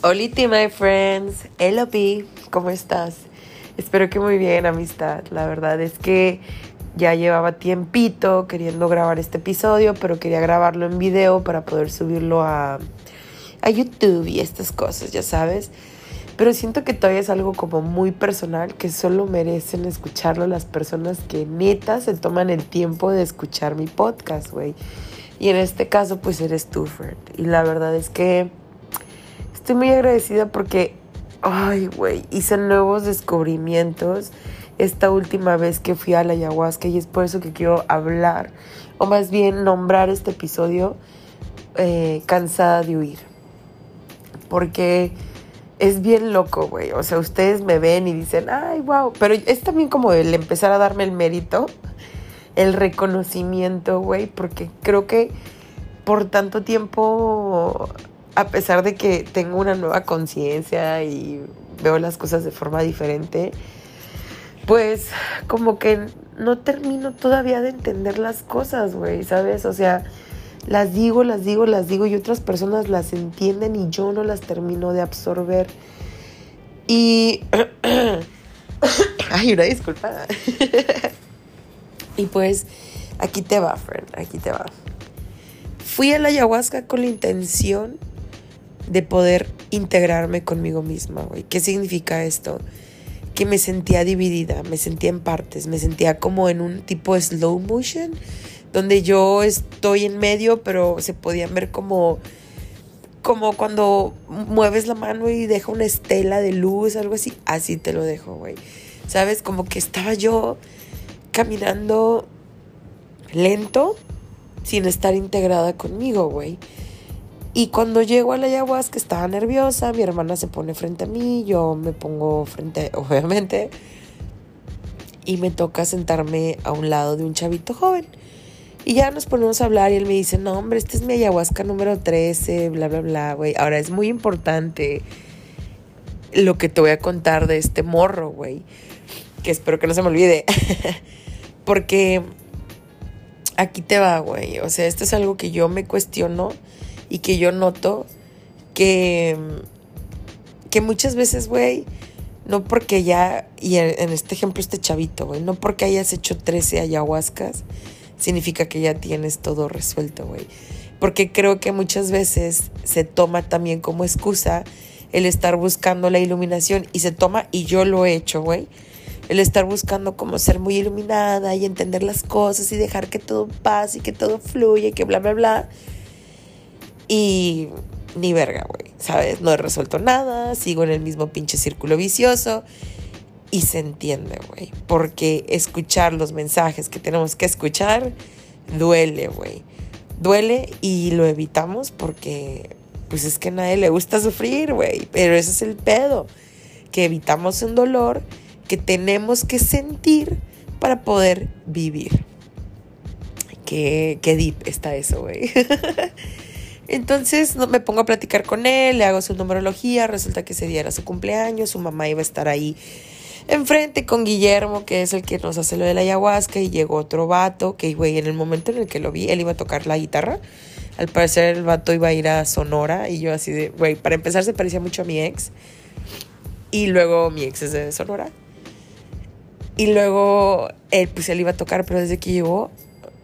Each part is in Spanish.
Hola, my friends. P, ¿cómo estás? Espero que muy bien, amistad. La verdad es que ya llevaba tiempito queriendo grabar este episodio, pero quería grabarlo en video para poder subirlo a, a YouTube y estas cosas, ya sabes. Pero siento que todavía es algo como muy personal que solo merecen escucharlo las personas que neta se toman el tiempo de escuchar mi podcast, güey. Y en este caso, pues eres tú, Fred. Y la verdad es que estoy muy agradecida porque, ay, güey, hice nuevos descubrimientos esta última vez que fui a la ayahuasca y es por eso que quiero hablar, o más bien nombrar este episodio eh, cansada de huir. Porque es bien loco, güey. O sea, ustedes me ven y dicen, ay, wow. Pero es también como el empezar a darme el mérito, el reconocimiento, güey, porque creo que por tanto tiempo a pesar de que tengo una nueva conciencia y veo las cosas de forma diferente, pues como que no termino todavía de entender las cosas, güey, ¿sabes? O sea, las digo, las digo, las digo y otras personas las entienden y yo no las termino de absorber. Y... Ay, una disculpa. y pues aquí te va, friend, aquí te va. Fui a la ayahuasca con la intención de poder integrarme conmigo misma, güey. ¿Qué significa esto? Que me sentía dividida, me sentía en partes, me sentía como en un tipo slow motion, donde yo estoy en medio, pero se podían ver como como cuando mueves la mano y deja una estela de luz, algo así, así te lo dejo, güey. ¿Sabes? Como que estaba yo caminando lento sin estar integrada conmigo, güey. Y cuando llego a la ayahuasca estaba nerviosa, mi hermana se pone frente a mí, yo me pongo frente, obviamente, y me toca sentarme a un lado de un chavito joven. Y ya nos ponemos a hablar y él me dice, no, hombre, este es mi ayahuasca número 13, bla, bla, bla, güey. Ahora es muy importante lo que te voy a contar de este morro, güey. Que espero que no se me olvide. Porque aquí te va, güey. O sea, esto es algo que yo me cuestiono y que yo noto que, que muchas veces, güey, no porque ya, y en este ejemplo este chavito, güey, no porque hayas hecho 13 ayahuascas, significa que ya tienes todo resuelto, güey. Porque creo que muchas veces se toma también como excusa el estar buscando la iluminación y se toma, y yo lo he hecho, güey, el estar buscando como ser muy iluminada y entender las cosas y dejar que todo pase y que todo fluya y que bla, bla, bla. Y ni verga, güey, ¿sabes? No he resuelto nada, sigo en el mismo pinche círculo vicioso. Y se entiende, güey, porque escuchar los mensajes que tenemos que escuchar duele, güey. Duele y lo evitamos porque, pues es que a nadie le gusta sufrir, güey. Pero ese es el pedo, que evitamos un dolor que tenemos que sentir para poder vivir. Qué, qué deep está eso, güey. Entonces me pongo a platicar con él, le hago su numerología, resulta que ese día era su cumpleaños, su mamá iba a estar ahí enfrente con Guillermo, que es el que nos hace lo de la ayahuasca, y llegó otro vato, que güey, en el momento en el que lo vi, él iba a tocar la guitarra. Al parecer el vato iba a ir a Sonora y yo así de, güey, para empezar se parecía mucho a mi ex. Y luego mi ex es de Sonora. Y luego pues él iba a tocar, pero desde que llegó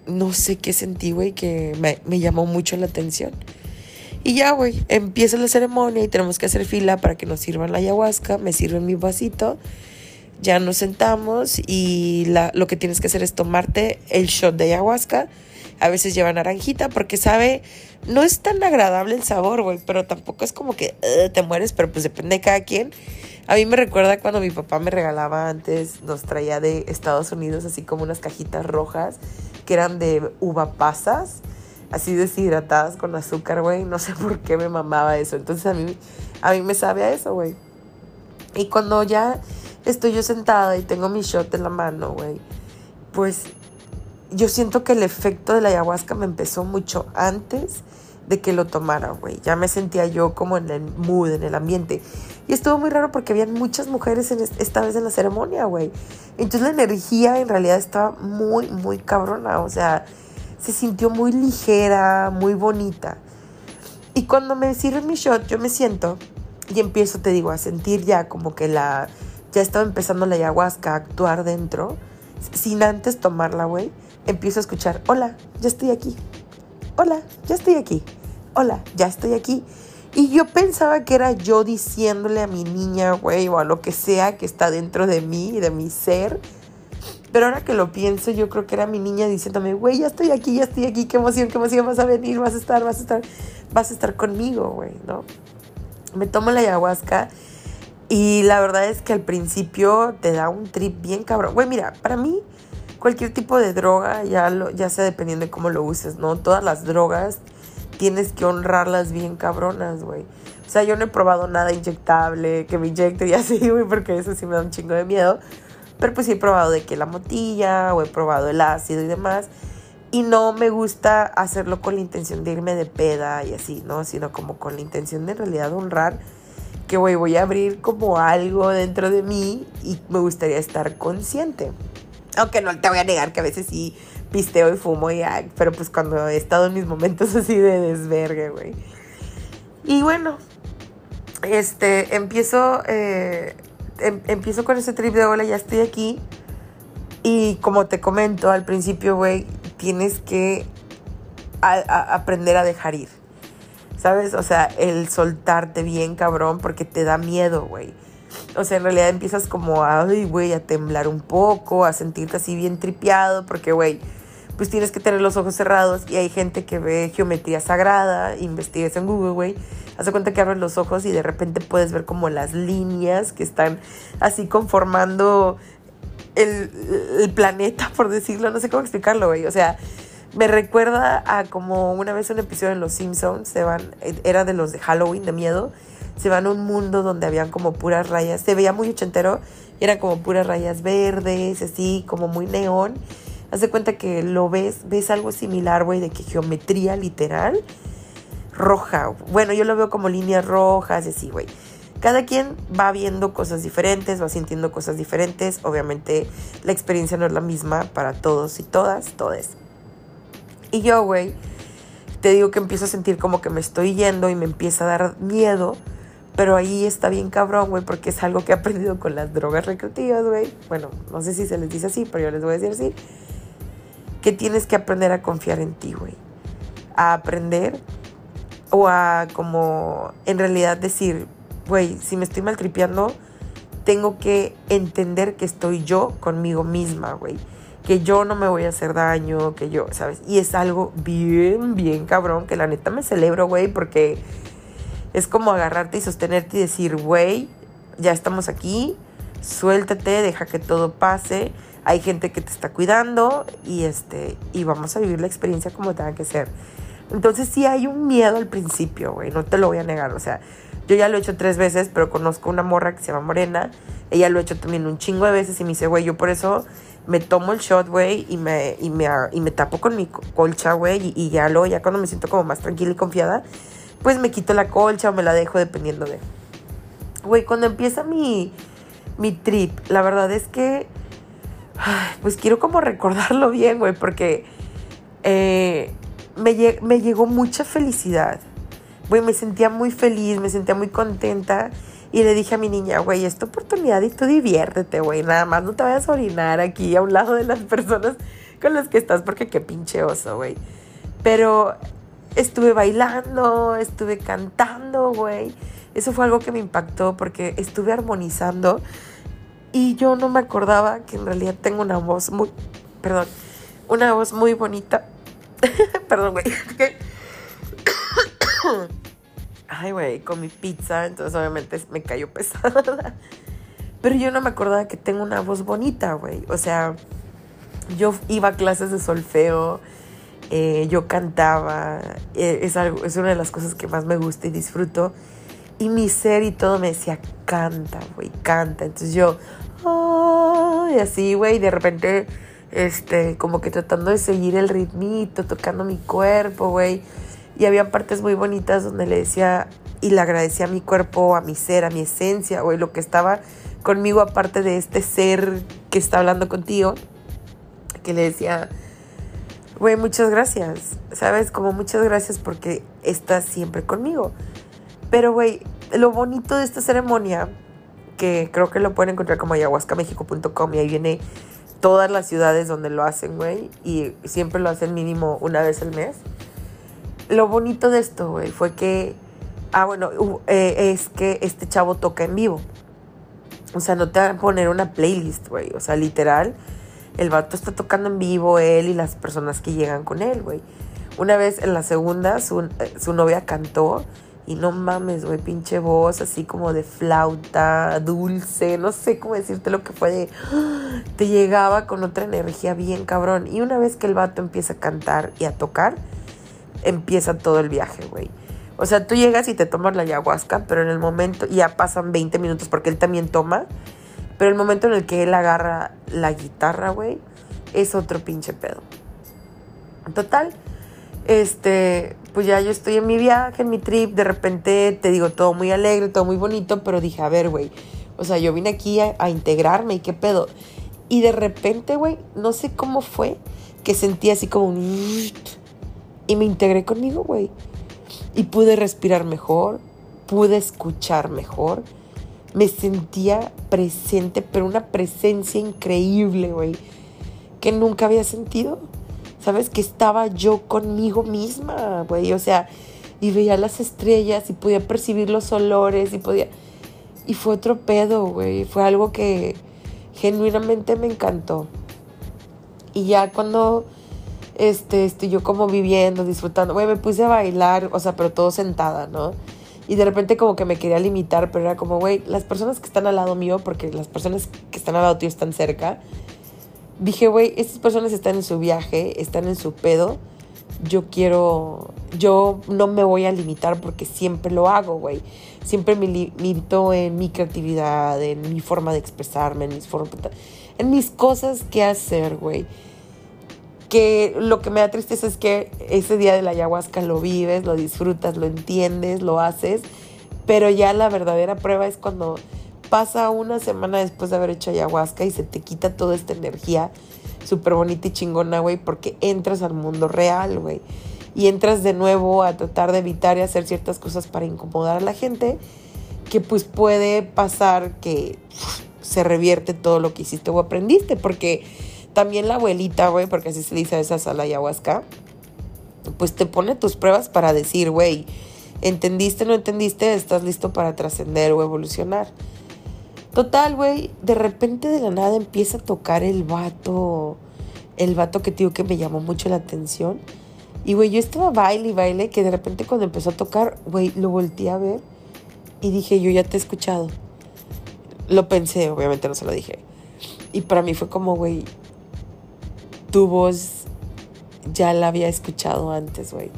no sé qué sentí, güey, que me, llamó mucho la atención. Y ya, güey, empieza la ceremonia y tenemos que hacer fila para que nos sirvan la ayahuasca. Me sirven mi vasito. Ya nos sentamos y la, lo que tienes que hacer es tomarte el shot de ayahuasca. A veces lleva naranjita porque sabe, no es tan agradable el sabor, güey, pero tampoco es como que te mueres, pero pues depende de cada quien. A mí me recuerda cuando mi papá me regalaba antes, nos traía de Estados Unidos así como unas cajitas rojas que eran de uva pasas, así deshidratadas con azúcar, güey. No sé por qué me mamaba eso. Entonces a mí, a mí me sabe a eso, güey. Y cuando ya estoy yo sentada y tengo mi shot en la mano, güey, pues yo siento que el efecto de la ayahuasca me empezó mucho antes de que lo tomara, güey. Ya me sentía yo como en el mood, en el ambiente. Y estuvo muy raro porque habían muchas mujeres en esta vez en la ceremonia, güey. Entonces la energía en realidad estaba muy, muy cabrona. O sea, se sintió muy ligera, muy bonita. Y cuando me sirven mi shot, yo me siento Y empiezo, te digo, a sentir ya como que la... Ya estaba empezando la ayahuasca a actuar dentro, sin antes tomarla, güey. Empiezo a escuchar, hola, ya estoy aquí. Hola, ya estoy aquí. Hola, ya estoy aquí. Y yo pensaba que era yo diciéndole a mi niña, güey, o a lo que sea que está dentro de mí, de mi ser. Pero ahora que lo pienso, yo creo que era mi niña diciéndome, güey, ya estoy aquí, ya estoy aquí, qué emoción, qué emoción, vas a venir, vas a estar, vas a estar, vas a estar conmigo, güey, ¿no? Me tomo la ayahuasca y la verdad es que al principio te da un trip bien cabrón. Güey, mira, para mí cualquier tipo de droga, ya, lo, ya sea dependiendo de cómo lo uses, ¿no? Todas las drogas tienes que honrarlas bien cabronas, güey. O sea, yo no he probado nada inyectable, que me inyecte y así, güey, porque eso sí me da un chingo de miedo. Pero pues sí he probado de que la motilla o he probado el ácido y demás. Y no me gusta hacerlo con la intención de irme de peda y así, ¿no? Sino como con la intención de en realidad honrar que, güey, voy a abrir como algo dentro de mí y me gustaría estar consciente. Aunque no te voy a negar que a veces sí pisteo y fumo y pero pues cuando he estado en mis momentos así de desvergue, güey. Y bueno, este, empiezo, eh, em, empiezo con ese trip de hola, ya estoy aquí. Y como te comento al principio, güey, tienes que aprender a dejar ir. ¿Sabes? O sea, el soltarte bien, cabrón, porque te da miedo, güey. O sea, en realidad empiezas como a, ay, güey, a temblar un poco, a sentirte así bien tripeado, porque, güey, pues tienes que tener los ojos cerrados y hay gente que ve geometría sagrada, investigas en Google, güey. Haz cuenta que abres los ojos y de repente puedes ver como las líneas que están así conformando el, planeta, por decirlo, no sé cómo explicarlo, güey. O sea, me recuerda a como una vez un episodio en Los Simpsons, se van, era de los de Halloween, de miedo, se van a un mundo donde habían como puras rayas, se veía muy ochentero, eran como puras rayas verdes, así, como muy neón. Haz de cuenta que lo ves, ves algo similar, güey, de que geometría literal roja. Bueno, yo lo veo como líneas rojas y así, güey. Cada quien va viendo cosas diferentes, va sintiendo cosas diferentes. Obviamente la experiencia no es la misma para todos y todas, todes. Y yo, güey, te digo que empiezo a sentir como que me estoy yendo y me empieza a dar miedo. Pero ahí está bien cabrón, güey, porque es algo que he aprendido con las drogas recreativas, güey. Bueno, no sé si se les dice así, pero yo les voy a decir así. Que tienes que aprender a confiar en ti, güey. A aprender o a como en realidad decir, güey, si me estoy maltripeando, tengo que entender que estoy yo conmigo misma, güey. Que yo no me voy a hacer daño, que yo, ¿sabes? Y es algo bien, bien cabrón, que la neta me celebro, güey, porque es como agarrarte y sostenerte y decir, güey, ya estamos aquí, suéltate, deja que todo pase. Hay gente que te está cuidando y este y vamos a vivir la experiencia como tenga que ser. Entonces sí hay un miedo al principio, güey, no te lo voy a negar, o sea, yo ya lo he hecho tres veces, pero conozco una morra que se llama Morena. Ella lo ha hecho también un chingo de veces y me dice, güey, yo por eso me tomo el shot, güey, y me, y, me, y me tapo con mi colcha, güey, y, ya luego, ya cuando me siento como más tranquila y confiada, pues me quito la colcha o me la dejo dependiendo de... Güey, cuando empieza mi, mi trip, la verdad es que, pues quiero como recordarlo bien, güey, porque eh, me, me llegó mucha felicidad güey, me sentía muy feliz, me sentía muy contenta. Y le dije a mi niña, güey, esta oportunidad y tú diviértete, güey, nada más no te vayas a orinar aquí a un lado de las personas con las que estás porque qué pinche oso, güey. Pero estuve bailando, estuve cantando, güey. Eso fue algo que me impactó porque estuve armonizando y yo no me acordaba que en realidad tengo una voz muy, perdón, una voz muy bonita. perdón, güey. Ay, güey, con mi pizza, entonces obviamente me cayó pesada. Pero yo no me acordaba que tengo una voz bonita, güey. O sea, yo iba a clases de solfeo, eh, yo cantaba, eh, es, algo, es una de las cosas que más me gusta y disfruto. Y mi ser y todo me decía, canta, güey, canta. Entonces yo, y así, güey, de repente, este, como que tratando de seguir el ritmito, tocando mi cuerpo, güey y había partes muy bonitas donde le decía y le agradecía a mi cuerpo, a mi ser, a mi esencia, güey, lo que estaba conmigo aparte de este ser que está hablando contigo, que le decía, güey, muchas gracias, ¿sabes? Como muchas gracias porque estás siempre conmigo. Pero, güey, lo bonito de esta ceremonia, que creo que lo pueden encontrar como ayahuascamexico.com y ahí viene todas las ciudades donde lo hacen, güey, y siempre lo hacen mínimo una vez al mes. Lo bonito de esto, güey, fue que, ah, bueno, eh, es que este chavo toca en vivo. O sea, no te van a poner una playlist, güey. O sea, literal, el vato está tocando en vivo, él y las personas que llegan con él, güey. Una vez en la segunda, su, eh, su novia cantó y no mames, güey, pinche voz así como de flauta, dulce, no sé cómo decirte lo que fue de... Te llegaba con otra energía bien cabrón. Y una vez que el vato empieza a cantar y a tocar, empieza todo el viaje, güey. O sea, tú llegas y te tomas la ayahuasca, pero en el momento, ya pasan 20 minutos porque él también toma, pero el momento en el que él agarra la guitarra, güey, es otro pinche pedo. Total, este, pues ya yo estoy en mi viaje, en mi trip, de repente te digo todo muy alegre, todo muy bonito, pero dije, a ver, güey, o sea, yo vine aquí a, a integrarme y qué pedo. Y de repente, güey, no sé cómo fue que sentí así como un... Y me integré conmigo, güey y pude respirar mejor, pude escuchar mejor. Me sentía presente, pero una presencia increíble, güey, que nunca había sentido. ¿Sabes? Que estaba yo conmigo misma, güey. O sea, y veía las estrellas y podía percibir los olores y podía... Y fue otro pedo, güey. Fue algo que genuinamente me encantó. Y ya cuando este, estoy yo como viviendo, disfrutando. Güey, me puse a bailar, o sea, pero todo sentada, ¿no? Y de repente como que me quería limitar, pero era como, güey, las personas que están al lado mío, porque las personas que están al lado tuyo están cerca, dije, güey, estas personas están en su viaje, están en su pedo, yo quiero, yo no me voy a limitar porque siempre lo hago, güey. Siempre me limito en mi creatividad, en mi forma de expresarme, en mis, en mis cosas que hacer, güey que lo que me da tristeza es que ese día de la ayahuasca lo vives, lo disfrutas, lo entiendes, lo haces, pero ya la verdadera prueba es cuando pasa una semana después de haber hecho ayahuasca y se te quita toda esta energía súper bonita y chingona, güey, porque entras al mundo real, güey. Y entras de nuevo a tratar de evitar y hacer ciertas cosas para incomodar a la gente, que pues puede pasar que se revierte todo lo que hiciste o aprendiste, porque también la abuelita, güey, porque así se dice a esa sala ayahuasca, pues te pone tus pruebas para decir, güey, ¿entendiste, no entendiste? Estás listo para trascender o evolucionar. Total, güey, de repente de la nada empieza a tocar el vato, el vato que digo que me llamó mucho la atención. Y, güey, yo estaba baile y baile que de repente cuando empezó a tocar, güey, lo volteé a ver y dije, yo ya te he escuchado. Lo pensé, obviamente no se lo dije. Y para mí fue como, güey, tu voz ya la había escuchado antes, güey.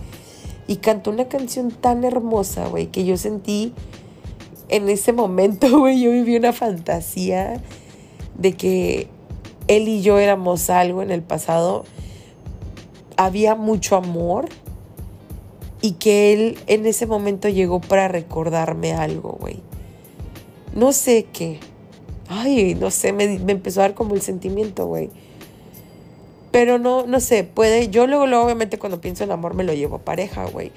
Y cantó una canción tan hermosa, güey, que yo sentí en ese momento, güey, yo viví una fantasía de que él y yo éramos algo en el pasado. Había mucho amor y que él en ese momento llegó para recordarme algo, güey. No sé qué. Ay, no sé, me, me empezó a dar como el sentimiento, güey. Pero no, no sé, puede, yo luego, luego obviamente cuando pienso en amor me lo llevo a pareja, güey.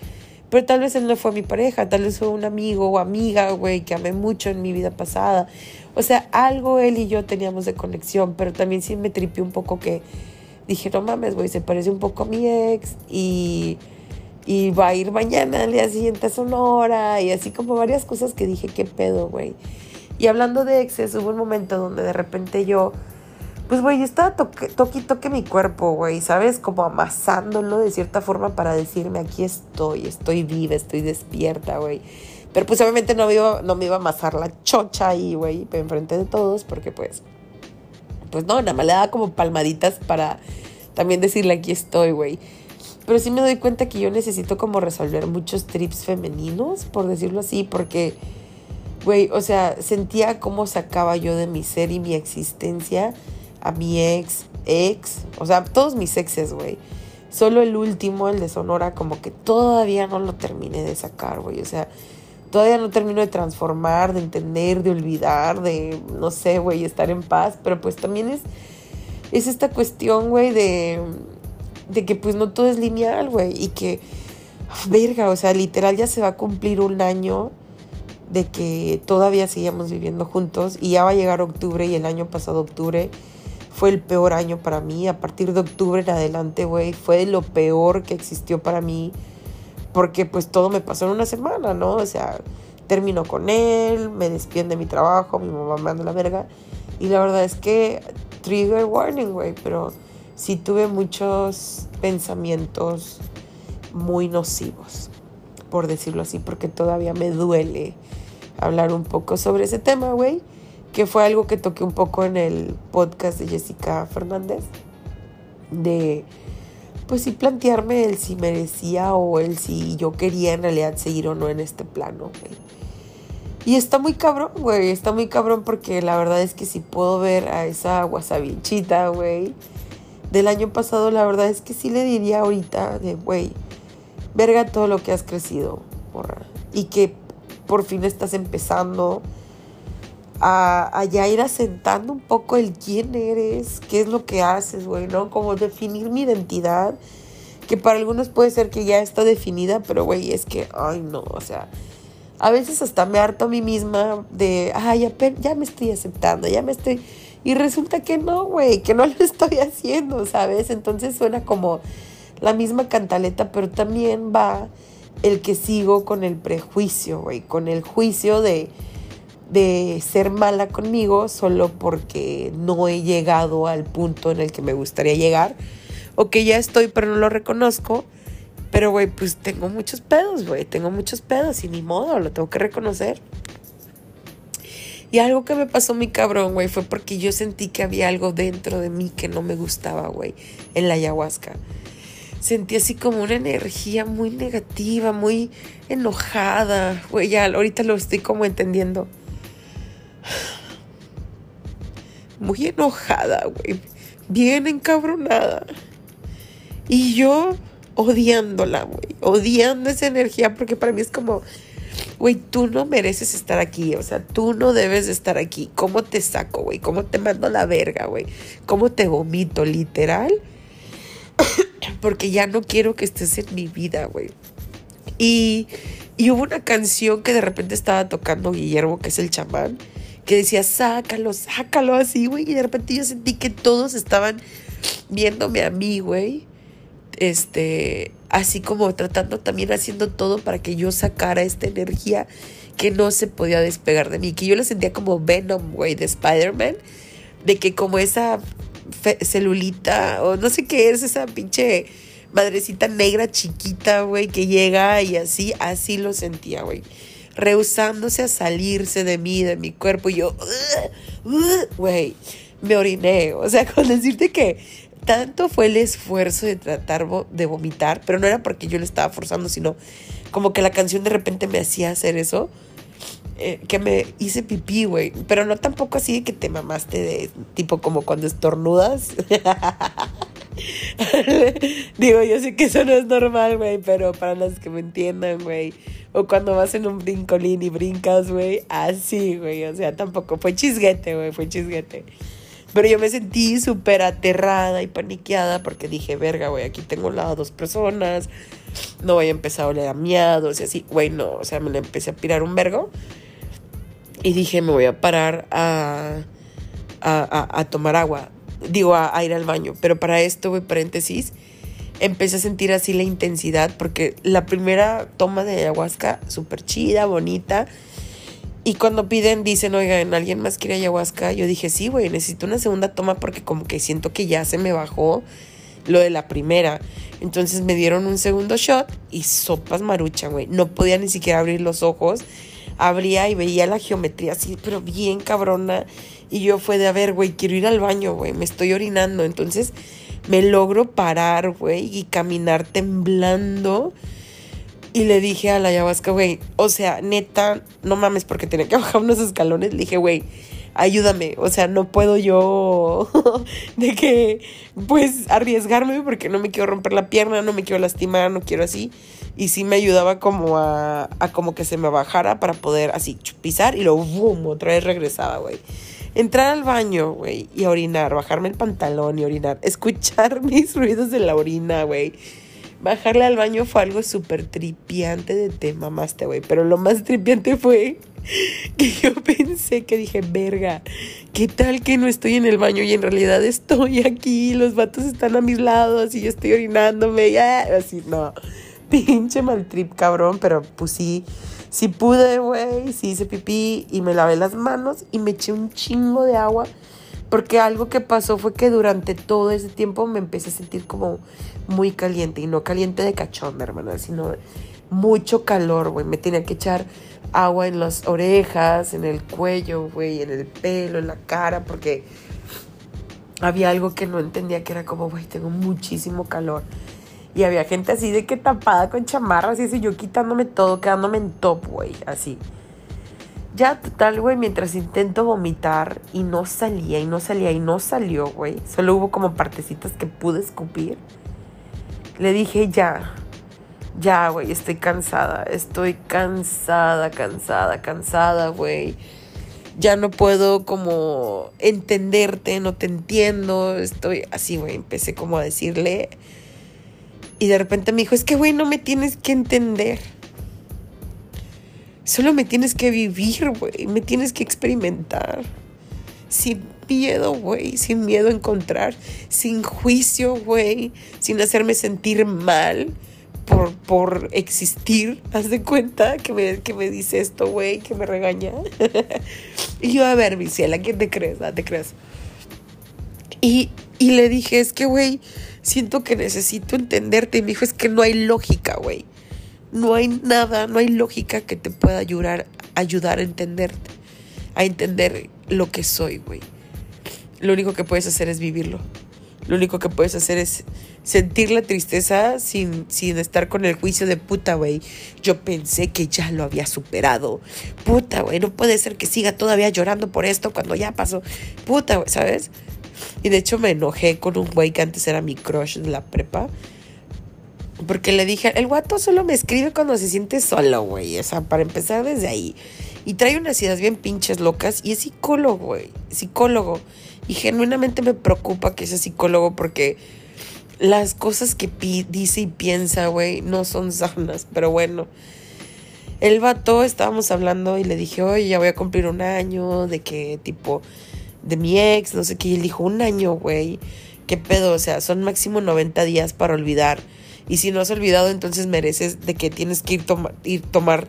Pero tal vez él no fue mi pareja, tal vez fue un amigo o amiga, güey, que amé mucho en mi vida pasada. O sea, algo él y yo teníamos de conexión, pero también sí me tripió un poco que dije, no mames, güey, se parece un poco a mi ex y, y va a ir mañana al día siguiente a Sonora y así como varias cosas que dije, qué pedo, güey. Y hablando de exes, hubo un momento donde de repente yo pues, güey, estaba toque, toque toque mi cuerpo, güey, ¿sabes? Como amasándolo de cierta forma para decirme, aquí estoy, estoy viva, estoy despierta, güey. Pero pues obviamente no me, iba, no me iba a amasar la chocha ahí, güey, enfrente de todos, porque pues, pues no, nada más le daba como palmaditas para también decirle, aquí estoy, güey. Pero sí me doy cuenta que yo necesito como resolver muchos trips femeninos, por decirlo así, porque, güey, o sea, sentía cómo sacaba yo de mi ser y mi existencia a mi ex, ex, o sea, todos mis exes, güey. Solo el último, el de Sonora, como que todavía no lo terminé de sacar, güey. O sea, todavía no termino de transformar, de entender, de olvidar, de, no sé, güey, estar en paz. Pero pues también es, es esta cuestión, güey, de, de que pues no todo es lineal, güey. Y que, verga, o sea, literal ya se va a cumplir un año de que todavía seguíamos viviendo juntos y ya va a llegar octubre y el año pasado octubre fue el peor año para mí. A partir de octubre en adelante, güey, fue lo peor que existió para mí porque pues todo me pasó en una semana, ¿no? O sea, termino con él, me despiden de mi trabajo, mi mamá me anda la verga y la verdad es que trigger warning, güey, pero sí tuve muchos pensamientos muy nocivos, por decirlo así, porque todavía me duele hablar un poco sobre ese tema, güey, que fue algo que toqué un poco en el podcast de Jessica Fernández, de, pues sí, plantearme el si merecía o el si yo quería en realidad seguir o no en este plano. Y está muy cabrón, güey, está muy cabrón porque la verdad es que si puedo ver a esa wasabichita, güey, del año pasado, la verdad es que sí le diría ahorita de, güey, verga todo lo que has crecido, porra. Y que por fin estás empezando a, ya ir asentando un poco el quién eres, qué es lo que haces, güey, ¿no? Como definir mi identidad, que para algunos puede ser que ya está definida, pero, güey, es que, ay, no, o sea, a veces hasta me harto a mí misma de, ay, ya, ya me estoy aceptando, ya me estoy... Y resulta que no, güey, que no lo estoy haciendo, ¿sabes? Entonces suena como la misma cantaleta, pero también va el que sigo con el prejuicio, güey, con el juicio de, de ser mala conmigo solo porque no he llegado al punto en el que me gustaría llegar, o que ya estoy pero no lo reconozco, pero güey, pues tengo muchos pedos, güey, tengo muchos pedos y ni modo, lo tengo que reconocer. Y algo que me pasó muy cabrón, güey, fue porque yo sentí que había algo dentro de mí que no me gustaba, güey, en la ayahuasca sentí así como una energía muy negativa, muy enojada. Güey, ya ahorita lo estoy como entendiendo. Muy enojada, güey. Bien encabronada. Y yo odiándola, güey. Odiando esa energía porque para mí es como, güey, tú no mereces estar aquí. O sea, tú no debes estar aquí. ¿Cómo te saco, güey? ¿Cómo te mando la verga, güey? ¿Cómo te vomito, literal? porque ya no quiero que estés en mi vida, güey. Y, y hubo una canción que de repente estaba tocando Guillermo, que es el chamán, que decía, sácalo, sácalo así, güey. Y de repente yo sentí que todos estaban viéndome a mí, güey. Este, así como tratando también haciendo todo para que yo sacara esta energía que no se podía despegar de mí. Que yo la sentía como Venom, güey, de Spider-Man. De que como esa celulita o no sé qué es esa pinche madrecita negra chiquita, güey, que llega y así, así lo sentía, güey. Rehusándose a salirse de mí, de mi cuerpo. Y yo, güey, me oriné. O sea, con decirte que tanto fue el esfuerzo de tratar de vomitar, pero no era porque yo le estaba forzando, sino como que la canción de repente me hacía hacer eso. Eh, que me hice pipí, güey. Pero no tampoco así de que te mamaste de tipo como cuando estornudas. Digo, yo sé que eso no es normal, güey, pero para las que me entiendan, güey. O cuando vas en un brincolín y brincas, güey, así, güey. O sea, tampoco fue chisguete, güey, fue chisguete. Pero yo me sentí súper aterrada y paniqueada porque dije, verga, güey, aquí tengo lado dos personas, no voy a empezar a oler a miados y así, güey, no, o sea, me le empecé a pirar un vergo y dije, me voy a parar a, a, tomar agua, digo, a, ir al baño. Pero para esto, güey, paréntesis, empecé a sentir así la intensidad, porque la primera toma de ayahuasca, súper chida, bonita. Y cuando piden, dicen, oigan, ¿alguien más quiere ayahuasca? Yo dije, sí, güey, necesito una segunda toma porque como que siento que ya se me bajó lo de la primera. Entonces me dieron un segundo shot y sopas marucha, güey. No podía ni siquiera abrir los ojos abría y veía la geometría así, pero bien cabrona. Y yo fue de, a ver, güey, quiero ir al baño, güey, me estoy orinando. Entonces me logro parar, güey, y caminar temblando. Y le dije a la ayahuasca, güey, o sea, neta, no mames, porque tenía que bajar unos escalones. Le dije, güey, ayúdame. O sea, no puedo yo de que, pues, arriesgarme porque no me quiero romper la pierna, no me quiero lastimar, no quiero así y sí me ayudaba como a, como que se me bajara para poder así pisar y luego boom, otra vez regresaba, güey. Entrar al baño, güey, y orinar, bajarme el pantalón y orinar, escuchar mis ruidos de la orina, güey. Bajarle al baño fue algo súper tripiante de te mamaste, güey. Pero lo más tripiante fue que yo pensé que dije, verga, ¿qué tal que no estoy en el baño y en realidad estoy aquí? Los vatos están a mis lados y yo estoy orinándome, así, no. Pinche mal trip, cabrón, pero pues sí, sí pude, güey, sí hice pipí y me lavé las manos y me eché un chingo de agua. Porque algo que pasó fue que durante todo ese tiempo me empecé a sentir como muy caliente. Y no caliente de cachón, hermana, sino mucho calor, güey. Me tenía que echar agua en las orejas, en el cuello, güey, en el pelo, en la cara, porque había algo que no entendía, que era como, güey, tengo muchísimo calor. Y había gente así de que tapada con chamarras y así, yo quitándome todo, quedándome en top, güey, así. Ya, total, güey, mientras intento vomitar y no salía y no salía y no salió, güey. Solo hubo como partecitas que pude escupir. Le dije, ya, ya, güey, estoy cansada, estoy cansada, cansada, cansada, güey. Ya no puedo como entenderte, no te entiendo, estoy así, güey. Empecé como a decirle. Y de repente me dijo, es que, güey, no me tienes que entender. Solo me tienes que vivir, güey. Me tienes que experimentar. Sin miedo, güey. Sin miedo a encontrar. Sin juicio, güey. Sin hacerme sentir mal por, por existir, haz de cuenta que me, que me dice esto, güey, que me regaña. y yo, a ver, mi ¿a quién te crees? ¿A te crees? Y, y le dije, es que, güey, siento que necesito entenderte. Y me dijo, es que no hay lógica, güey. No hay nada, no hay lógica que te pueda ayudar, ayudar a entenderte, a entender lo que soy, güey. Lo único que puedes hacer es vivirlo. Lo único que puedes hacer es sentir la tristeza sin, sin estar con el juicio de puta, güey. Yo pensé que ya lo había superado. Puta, güey, no puede ser que siga todavía llorando por esto cuando ya pasó. Puta, güey, ¿sabes? Y de hecho me enojé con un güey que antes era mi crush de la prepa. Porque le dije, el guato solo me escribe cuando se siente solo, güey. O sea, para empezar desde ahí. Y trae unas ideas bien pinches locas. Y es psicólogo, güey. Psicólogo. Y genuinamente me preocupa que sea psicólogo porque las cosas que dice y piensa, güey, no son sanas. Pero bueno, el vato estábamos hablando y le dije, oye, ya voy a cumplir un año de que tipo de mi ex, no sé qué. Y él dijo, un año, güey. ¿Qué pedo? O sea, son máximo 90 días para olvidar. Y si no has olvidado, entonces mereces de que tienes que ir, a ir tomar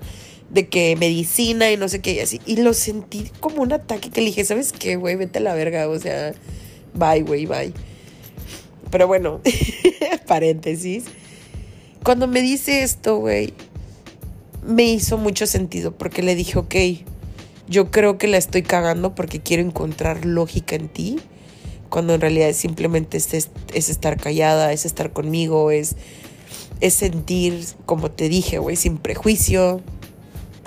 de que medicina y no sé qué y así. Y lo sentí como un ataque que le dije, ¿sabes qué, güey? Vete a la verga, o sea, bye, güey, bye. Pero bueno, paréntesis. Cuando me dice esto, güey, me hizo mucho sentido porque le dije, ok, yo creo que la estoy cagando porque quiero encontrar lógica en ti, cuando en realidad simplemente es, es estar callada, es estar conmigo, es, es sentir, como te dije, güey, sin prejuicio,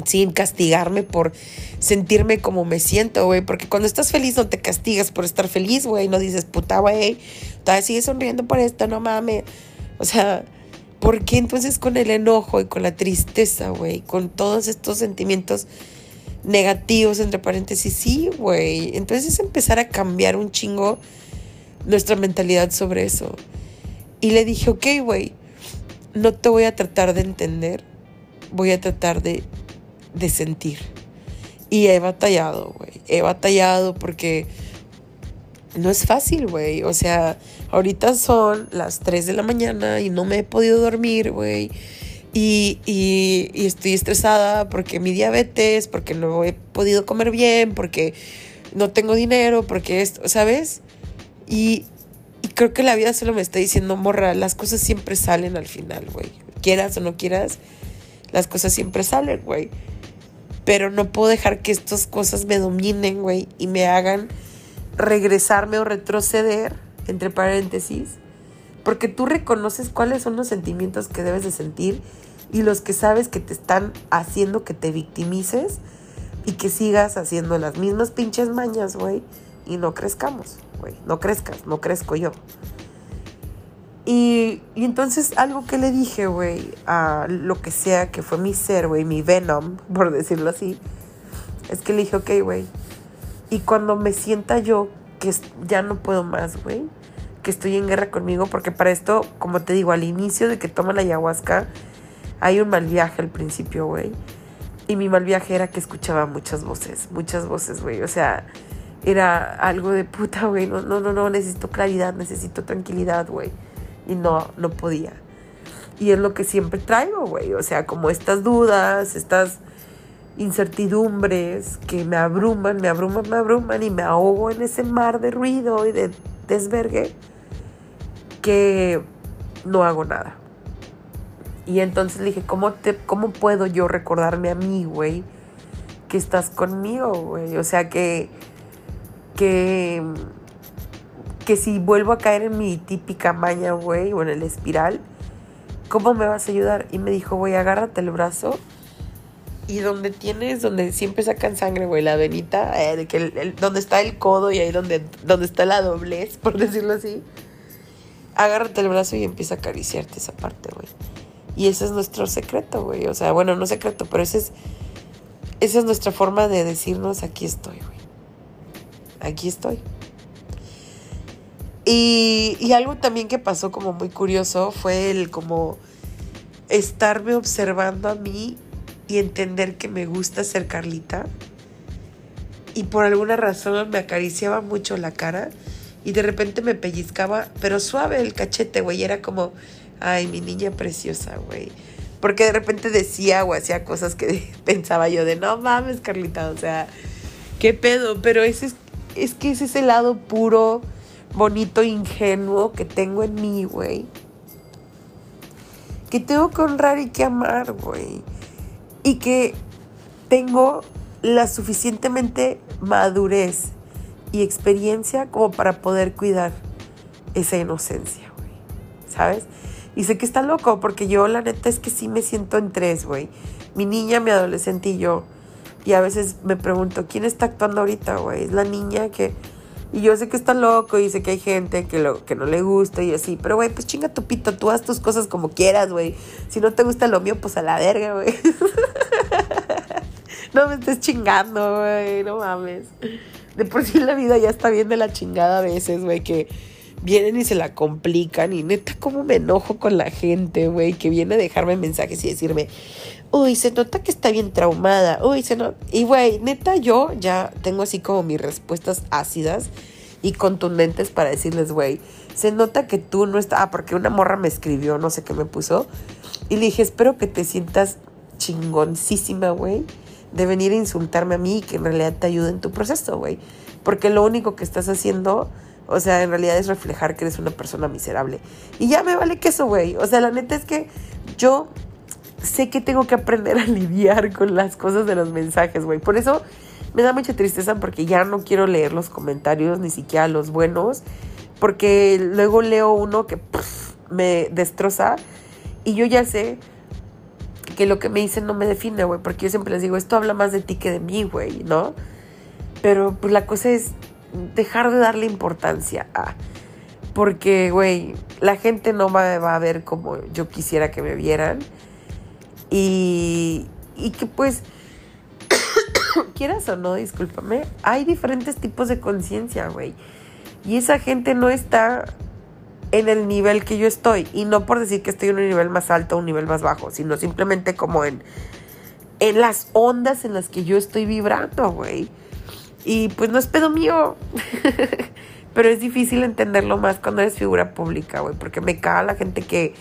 sin castigarme por sentirme como me siento, güey. Porque cuando estás feliz no te castigas por estar feliz, güey. No dices, puta, güey, todavía sigues sonriendo por esto, no mames. O sea, ¿por qué entonces con el enojo y con la tristeza, güey? Con todos estos sentimientos negativos, entre paréntesis, sí, güey. Entonces es empezar a cambiar un chingo nuestra mentalidad sobre eso. Y le dije, ok, güey, no te voy a tratar de entender, voy a tratar de de sentir. Y he batallado, güey. He batallado porque no es fácil, güey. O sea, ahorita son las 3 de la mañana y no me he podido dormir, güey. Y, y, estoy estresada porque mi diabetes, porque no he podido comer bien, porque no tengo dinero, porque esto, ¿sabes? Y, y creo que la vida solo me está diciendo, morra, las cosas siempre salen al final, güey. Quieras o no quieras, las cosas siempre salen, güey. Pero no puedo dejar que estas cosas me dominen, güey, y me hagan regresarme o retroceder, entre paréntesis, porque tú reconoces cuáles son los sentimientos que debes de sentir y los que sabes que te están haciendo que te victimices y que sigas haciendo las mismas pinches mañas, güey, y no crezcamos, güey, no crezcas, no crezco yo. Y, entonces algo que le dije, güey, a lo que sea que fue mi ser, güey, mi venom, por decirlo así, es que le dije, ok, güey. Y cuando me sienta yo que ya no puedo más, güey, que estoy en guerra conmigo, porque para esto, como te digo, al inicio de que toma la ayahuasca, hay un mal viaje al principio, güey. Y mi mal viaje era que escuchaba muchas voces, muchas voces, güey. O sea, era algo de puta, güey. No, no, no, no, necesito claridad, necesito tranquilidad, güey. Y no, no podía. Y es lo que siempre traigo, güey. O sea, como estas dudas, estas incertidumbres que me abruman, me abruman, me abruman y me ahogo en ese mar de ruido y de desvergue que no hago nada. Y entonces le dije, ¿cómo, te, ¿cómo puedo yo recordarme a mí, güey, que estás conmigo, güey? O sea, que, que, que si vuelvo a caer en mi típica maña, güey, o en el espiral, ¿cómo me vas a ayudar? Y me dijo, güey, agárrate el brazo y donde tienes, donde siempre sacan sangre, güey, la venita, eh, que donde está el codo y ahí donde, donde está la doblez, por decirlo así, agárrate el brazo y empieza a acariciarte esa parte, güey. Y ese es nuestro secreto, güey. O sea, bueno, no secreto, pero ese es, esa es nuestra forma de decirnos, aquí estoy, güey. Aquí estoy. Y, y algo también que pasó como muy curioso fue el como estarme observando a mí y entender que me gusta ser Carlita. Y por alguna razón me acariciaba mucho la cara y de repente me pellizcaba, pero suave el cachete, güey. Era como, ay, mi niña preciosa, güey. Porque de repente decía o hacía cosas que pensaba yo de, no mames, Carlita, o sea, qué pedo. Pero ese es, es que es el lado puro, bonito, ingenuo que tengo en mí, güey. Que tengo que honrar y que amar, güey. Y que tengo la suficientemente madurez y experiencia como para poder cuidar esa inocencia, güey. ¿Sabes? Y sé que está loco porque yo la neta es que sí me siento en tres, güey. Mi niña, mi adolescente y yo. Y a veces me pregunto, ¿quién está actuando ahorita, güey? Es la niña que... Y yo sé que está loco y sé que hay gente que, lo, que no le gusta y así. Pero, güey, pues chinga tu pito, tú haz tus cosas como quieras, güey. Si no te gusta lo mío, pues a la verga, güey. no me estés chingando, güey, no mames. De por sí la vida ya está bien de la chingada a veces, güey, que vienen y se la complican. Y neta, cómo me enojo con la gente, güey, que viene a dejarme mensajes y decirme, uy, se nota que está bien traumada, uy, se nota. Y, güey, neta, yo ya tengo así como mis respuestas ácidas y contundentes para decirles, güey, se nota que tú no estás. Ah, porque una morra me escribió, no sé qué me puso. Y le dije, espero que te sientas chingoncísima, güey, de venir a insultarme a mí que en realidad te ayude en tu proceso, güey. Porque lo único que estás haciendo o sea, en realidad es reflejar que eres una persona miserable. Y ya me vale que eso, güey. O sea, la neta es que yo sé que tengo que aprender a lidiar con las cosas de los mensajes, güey. Por eso me da mucha tristeza porque ya no quiero leer los comentarios, ni siquiera los buenos. Porque luego leo uno que me destroza. Y yo ya sé que lo que me dicen no me define, güey. Porque yo siempre les digo, esto habla más de ti que de mí, güey, ¿no? Pero pues la cosa es dejar de darle importancia a. Porque, güey, la gente no me va a ver como yo quisiera que me vieran. Y, y que pues, quieras o no, discúlpame, hay diferentes tipos de conciencia, güey. Y esa gente no está en el nivel que yo estoy. Y no por decir que estoy en un nivel más alto o un nivel más bajo, sino simplemente como en, en las ondas en las que yo estoy vibrando, güey. Y pues no es pedo mío. Pero es difícil entenderlo más cuando eres figura pública, güey. Porque me caga la gente que,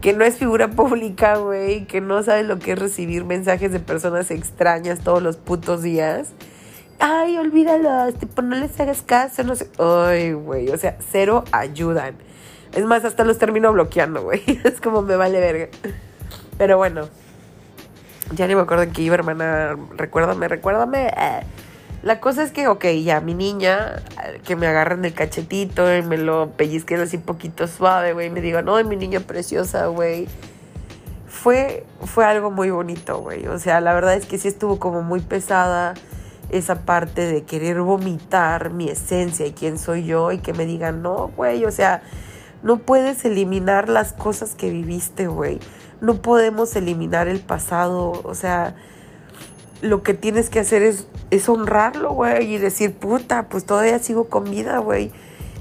que no es figura pública, güey. Que no sabe lo que es recibir mensajes de personas extrañas todos los putos días. Ay, olvídalos, tipo, no les hagas caso, no sé. Ay, güey, o sea, cero ayudan. Es más, hasta los termino bloqueando, güey. Es como me vale verga. Pero bueno, ya ni me acuerdo en qué iba, hermana. Recuérdame, recuérdame. La cosa es que, ok, ya mi niña, que me agarren el cachetito y me lo pellizquen así poquito suave, güey, me digan, no, mi niña preciosa, güey. Fue, fue algo muy bonito, güey. O sea, la verdad es que sí estuvo como muy pesada esa parte de querer vomitar mi esencia y quién soy yo y que me digan, no, güey, o sea, no puedes eliminar las cosas que viviste, güey. No podemos eliminar el pasado, o sea, lo que tienes que hacer es, es honrarlo, güey, y decir, puta, pues todavía sigo con vida, güey.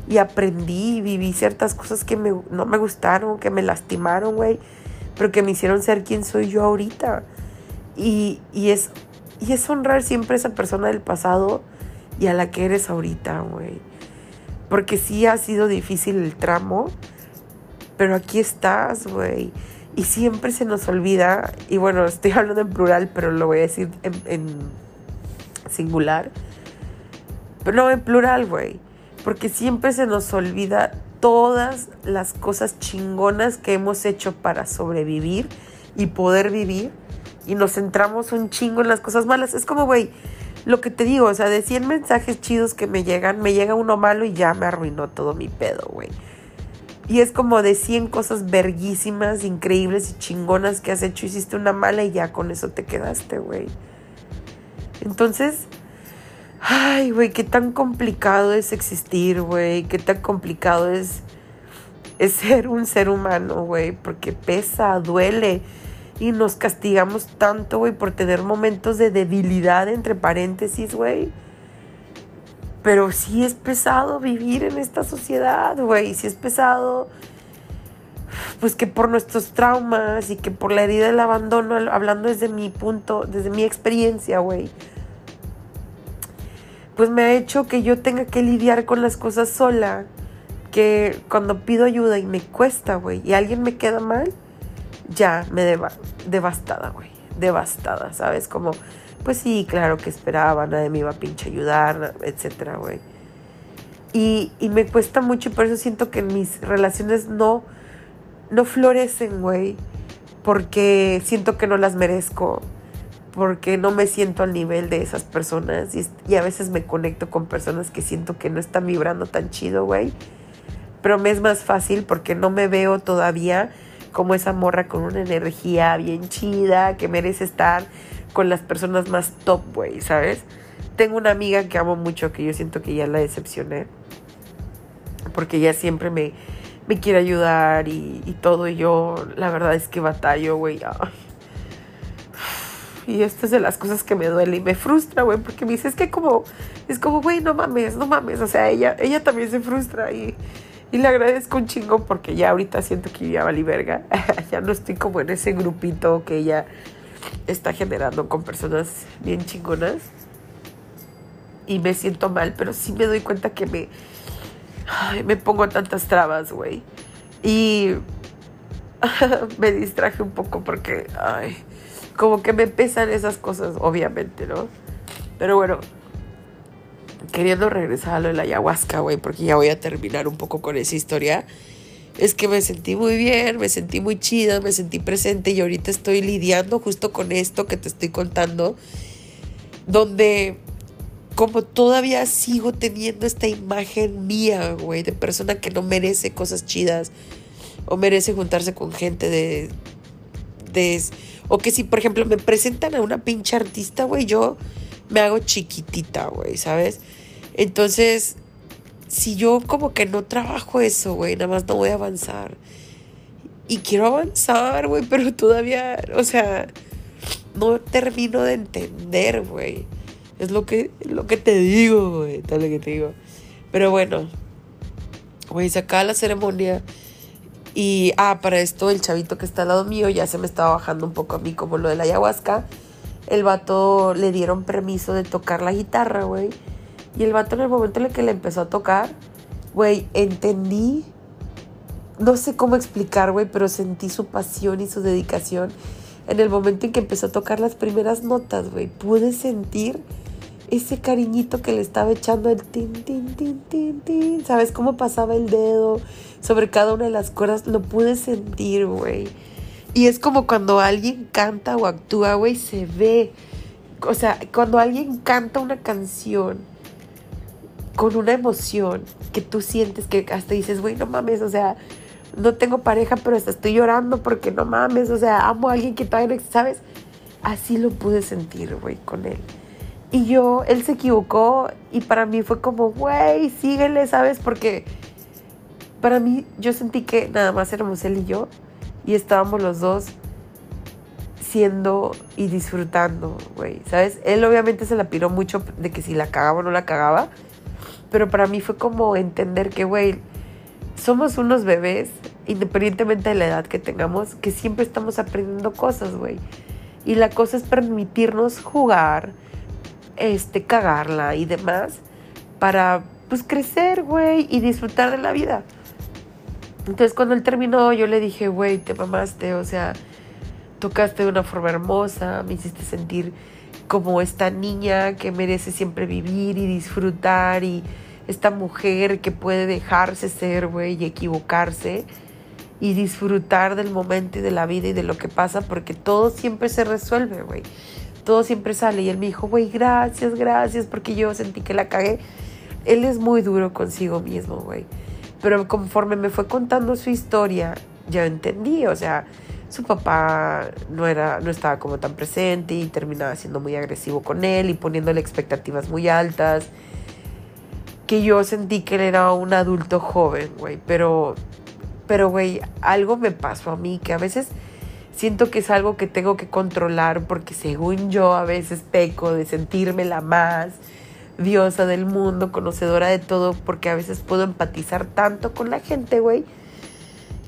Y aprendí, viví ciertas cosas que me, no me gustaron, que me lastimaron, güey, pero que me hicieron ser quien soy yo ahorita. Y, y, es, y es honrar siempre a esa persona del pasado y a la que eres ahorita, güey. Porque sí ha sido difícil el tramo, pero aquí estás, güey. Y siempre se nos olvida, y bueno, estoy hablando en plural, pero lo voy a decir en, en singular. Pero no en plural, güey. Porque siempre se nos olvida todas las cosas chingonas que hemos hecho para sobrevivir y poder vivir. Y nos centramos un chingo en las cosas malas. Es como, güey, lo que te digo, o sea, de 100 mensajes chidos que me llegan, me llega uno malo y ya me arruinó todo mi pedo, güey. Y es como de 100 cosas verguísimas, increíbles y chingonas que has hecho, hiciste una mala y ya con eso te quedaste, güey. Entonces, ay, güey, qué tan complicado es existir, güey, qué tan complicado es, es ser un ser humano, güey, porque pesa, duele y nos castigamos tanto, güey, por tener momentos de debilidad, entre paréntesis, güey. Pero sí es pesado vivir en esta sociedad, güey. Sí es pesado, pues que por nuestros traumas y que por la herida del abandono, hablando desde mi punto, desde mi experiencia, güey. Pues me ha hecho que yo tenga que lidiar con las cosas sola. Que cuando pido ayuda y me cuesta, güey, y alguien me queda mal, ya me devastada, güey. Devastada, ¿sabes? Como, pues sí, claro que esperaba, nadie me iba a pinche ayudar, etcétera, güey. Y, y me cuesta mucho y por eso siento que mis relaciones no, no florecen, güey. Porque siento que no las merezco. Porque no me siento al nivel de esas personas. Y, y a veces me conecto con personas que siento que no están vibrando tan chido, güey. Pero me es más fácil porque no me veo todavía como esa morra con una energía bien chida, que merece estar con las personas más top, güey, ¿sabes? Tengo una amiga que amo mucho, que yo siento que ya la decepcioné, porque ella siempre me, me quiere ayudar y, y, todo, y yo la verdad es que batallo, güey. Y esta es de las cosas que me duele y me frustra, güey, porque me dice, es que como, es como, güey, no mames, no mames, o sea, ella, ella también se frustra y y le agradezco un chingo porque ya ahorita siento que ya valí verga. ya no estoy como en ese grupito que ella está generando con personas bien chingonas. Y me siento mal, pero sí me doy cuenta que me, me pongo tantas trabas, güey. Y me distraje un poco porque, ay, como que me pesan esas cosas, obviamente, ¿no? Pero bueno, queriendo regresar a lo de la ayahuasca, güey, porque ya voy a terminar un poco con esa historia, es que me sentí muy bien, me sentí muy chida, me sentí presente y ahorita estoy lidiando justo con esto que te estoy contando, donde como todavía sigo teniendo esta imagen mía, güey, de persona que no merece cosas chidas o merece juntarse con gente de... de o que si, por ejemplo, me presentan a una pinche artista, güey, yo me hago chiquitita, güey, ¿sabes? Entonces, si yo como que no trabajo eso, güey, nada más no voy a avanzar. Y quiero avanzar, güey, pero todavía, o sea, no termino de entender, güey. Es lo que, lo que te digo, güey, tal lo que te digo. Pero bueno, güey, se la ceremonia. Y, ah, para esto el chavito que está al lado mío ya se me estaba bajando un poco a mí como lo de la ayahuasca. El vato le dieron permiso de tocar la guitarra, güey. Y el vato en el momento en el que le empezó a tocar, güey, entendí, no sé cómo explicar, güey, pero sentí su pasión y su dedicación. En el momento en que empezó a tocar las primeras notas, güey, pude sentir ese cariñito que le estaba echando el tin, tin, tin, tin, tin. ¿Sabes cómo pasaba el dedo sobre cada una de las cuerdas? Lo pude sentir, güey. Y es como cuando alguien canta o actúa, güey, se ve. O sea, cuando alguien canta una canción con una emoción que tú sientes que hasta dices, güey, no mames, o sea, no tengo pareja, pero hasta estoy llorando porque no mames, o sea, amo a alguien que todavía no, ¿sabes? Así lo pude sentir, güey, con él. Y yo, él se equivocó y para mí fue como, güey, síguele, ¿sabes? Porque para mí yo sentí que nada más éramos él y yo y estábamos los dos siendo y disfrutando, güey, ¿sabes? Él obviamente se la piró mucho de que si la cagaba o no la cagaba, pero para mí fue como entender que, güey, somos unos bebés, independientemente de la edad que tengamos, que siempre estamos aprendiendo cosas, güey. Y la cosa es permitirnos jugar, este, cagarla y demás para, pues, crecer, güey, y disfrutar de la vida. Entonces, cuando él terminó, yo le dije, güey, te mamaste, o sea, tocaste de una forma hermosa, me hiciste sentir como esta niña que merece siempre vivir y disfrutar y esta mujer que puede dejarse ser, güey, y equivocarse y disfrutar del momento y de la vida y de lo que pasa porque todo siempre se resuelve, güey. Todo siempre sale y él me dijo, güey, gracias, gracias, porque yo sentí que la cagué. Él es muy duro consigo mismo, güey. Pero conforme me fue contando su historia, ya entendí, o sea, su papá no era no estaba como tan presente y terminaba siendo muy agresivo con él y poniéndole expectativas muy altas que yo sentí que él era un adulto joven güey pero pero güey algo me pasó a mí que a veces siento que es algo que tengo que controlar porque según yo a veces peco de sentirme la más diosa del mundo conocedora de todo porque a veces puedo empatizar tanto con la gente güey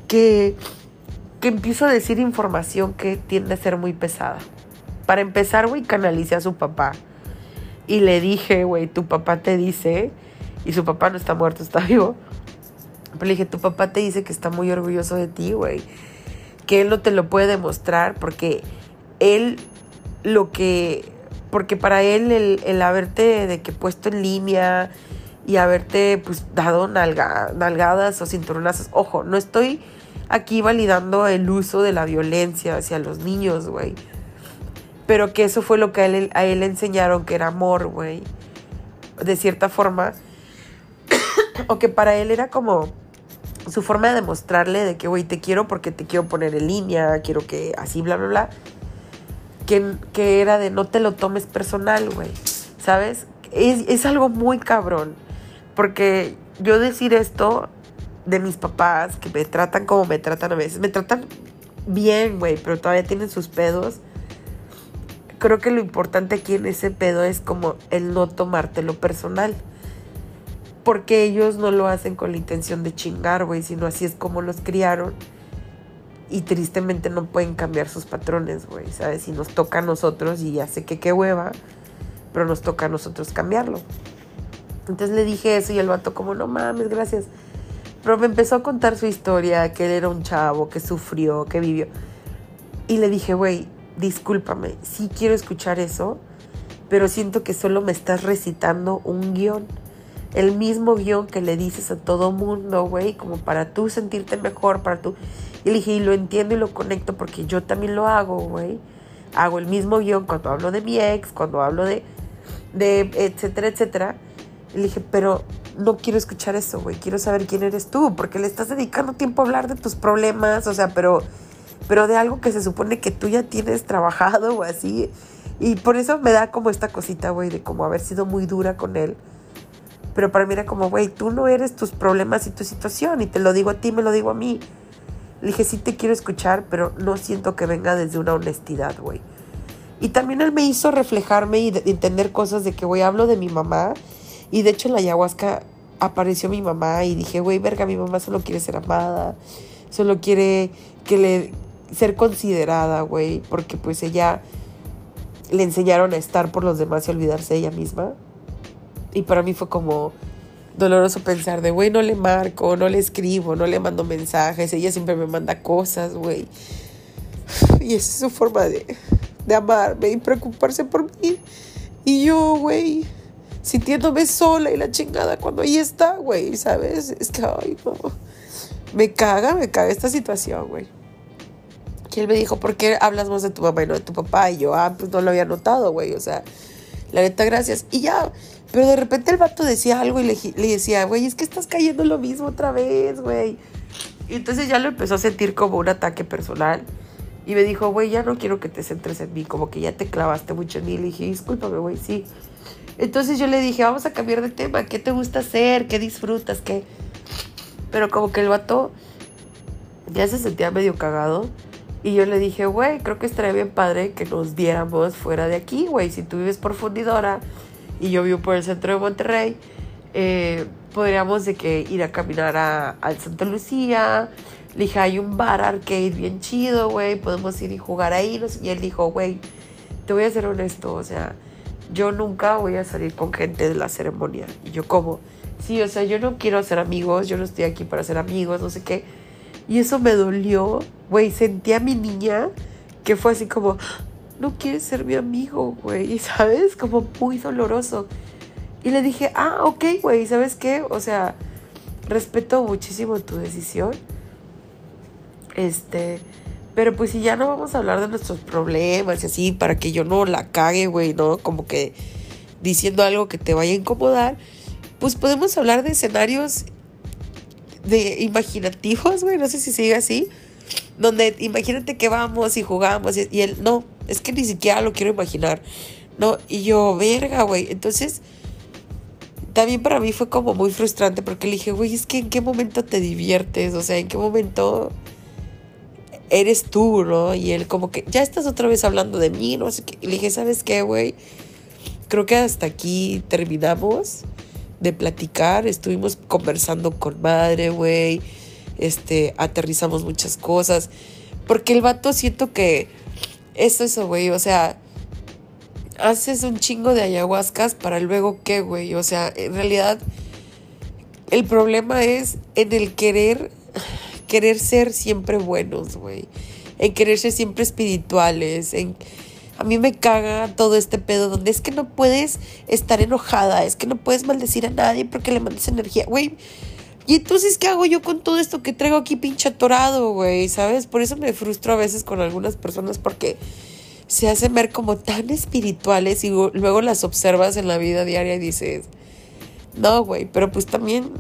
que que empiezo a decir información que tiende a ser muy pesada. Para empezar, güey, canalicé a su papá. Y le dije, güey, tu papá te dice, y su papá no está muerto, está vivo. Pero le dije, tu papá te dice que está muy orgulloso de ti, güey. Que él no te lo puede demostrar porque él lo que... Porque para él el, haberte de que puesto en línea y haberte pues dado nalgadas o cinturonazos. Ojo, no estoy aquí validando el uso de la violencia hacia los niños, güey. Pero que eso fue lo que a él, a él le enseñaron que era amor, güey. De cierta forma. o que para él era como su forma de demostrarle de que, güey, te quiero porque te quiero poner en línea, quiero que así, bla, bla, bla. Que, que era de no te lo tomes personal, güey. ¿Sabes? Es, es algo muy cabrón. Porque yo decir esto de mis papás que me tratan como me tratan a veces. Me tratan bien, güey, pero todavía tienen sus pedos. Creo que lo importante aquí en ese pedo es como el no tomártelo personal. Porque ellos no lo hacen con la intención de chingar, güey, sino así es como los criaron. Y tristemente no pueden cambiar sus patrones, güey, ¿sabes? Y nos toca a nosotros y ya sé que qué hueva, pero nos toca a nosotros cambiarlo. Entonces le dije eso y el vato como, no mames, gracias. Pero me empezó a contar su historia, que él era un chavo, que sufrió, que vivió. Y le dije, güey, discúlpame, sí quiero escuchar eso, pero siento que solo me estás recitando un guion. El mismo guion que le dices a todo mundo, güey, como para tú sentirte mejor, para tú... Y le dije, y lo entiendo y lo conecto porque yo también lo hago, güey. Hago el mismo guion cuando hablo de mi ex, cuando hablo de, de etcétera, etcétera. Y le dije, pero no quiero escuchar eso, güey. Quiero saber quién eres tú, porque le estás dedicando tiempo a hablar de tus problemas, o sea, pero, pero de algo que se supone que tú ya tienes trabajado o así. Y por eso me da como esta cosita, güey, de como haber sido muy dura con él. Pero para mí era como, güey, tú no eres tus problemas y tu situación. Y te lo digo a ti, me lo digo a mí. Le dije, sí te quiero escuchar, pero no siento que venga desde una honestidad, güey. Y también él me hizo reflejarme y entender cosas de que, güey, hablo de mi mamá y de hecho en la ayahuasca apareció mi mamá y dije, güey, verga, mi mamá solo quiere ser amada, solo quiere que le ser considerada, güey, porque pues ella le enseñaron a estar por los demás y olvidarse de ella misma. Y para mí fue como doloroso pensar de, güey, no le marco, no le escribo, no le mando mensajes, ella siempre me manda cosas, güey. Y esa es su forma de, de amarme y preocuparse por mí. Y yo, güey, sintiéndome sola y la chingada cuando ahí está, güey, ¿sabes? Es que, ay, no. Me caga, me caga esta situación, güey. Que él me dijo, ¿por qué hablas más de tu mamá y no de tu papá? Y yo, ah, pues no lo había notado, güey, o sea, la neta, gracias. Y ya, pero de repente el vato decía algo y le, decía, güey, es que estás cayendo lo mismo otra vez, güey. Y entonces ya lo empezó a sentir como un ataque personal. Y me dijo, güey, ya no quiero que te centres en mí, como que ya te clavaste mucho en mí. Le dije, discúlpame, güey, sí. Entonces yo le dije, vamos a cambiar de tema, ¿qué te gusta hacer? ¿Qué disfrutas? ¿Qué? Pero como que el vato ya se sentía medio cagado. Y yo le dije, güey, creo que estaría bien padre que nos viéramos fuera de aquí, güey. Si tú vives por Fundidora y yo vivo por el centro de Monterrey, eh, podríamos de que ir a caminar a, Santa Lucía, Le dije, hay un bar arcade bien chido, güey, podemos ir y jugar ahí. Y él dijo, güey, te voy a ser honesto, o sea, yo nunca voy a salir con gente de la ceremonia. Y yo como, sí, o sea, yo no quiero hacer amigos, yo no estoy aquí para hacer amigos, no sé qué. Y eso me dolió, güey, sentí a mi niña que fue así como, no quieres ser mi amigo, güey, ¿sabes? Como muy doloroso. Y le dije, ah, ok, güey, ¿sabes qué? O sea, respeto muchísimo tu decisión. Este, pero pues si ya no vamos a hablar de nuestros problemas y así, para que yo no la cague, güey, ¿no? Como que diciendo algo que te vaya a incomodar, pues podemos hablar de escenarios de imaginativos, güey, no sé si sigue así, donde imagínate que vamos y jugamos y, y él, no, es que ni siquiera lo quiero imaginar, ¿no? Y yo, verga, güey, entonces también para mí fue como muy frustrante porque le dije, güey, es que en qué momento te diviertes, o sea, en qué momento eres tú, ¿no? Y él como que, ya estás otra vez hablando de mí, no sé qué. Le dije, ¿sabes qué, güey? Creo que hasta aquí terminamos de platicar, estuvimos conversando con madre, güey, este, aterrizamos muchas cosas, porque el vato siento que es eso, güey, o sea, haces un chingo de ayahuascas para luego qué, güey, o sea, en realidad el problema es en el querer, querer ser siempre buenos, güey, en querer ser siempre espirituales, en a mí me caga todo este pedo donde es que no puedes estar enojada, es que no puedes maldecir a nadie porque le mandas energía, güey. Y entonces, ¿qué hago yo con todo esto que traigo aquí pinche atorado, güey? ¿Sabes? Por eso me frustro a veces con algunas personas porque se hacen ver como tan espirituales y luego las observas en la vida diaria y dices, no, güey, pero pues también,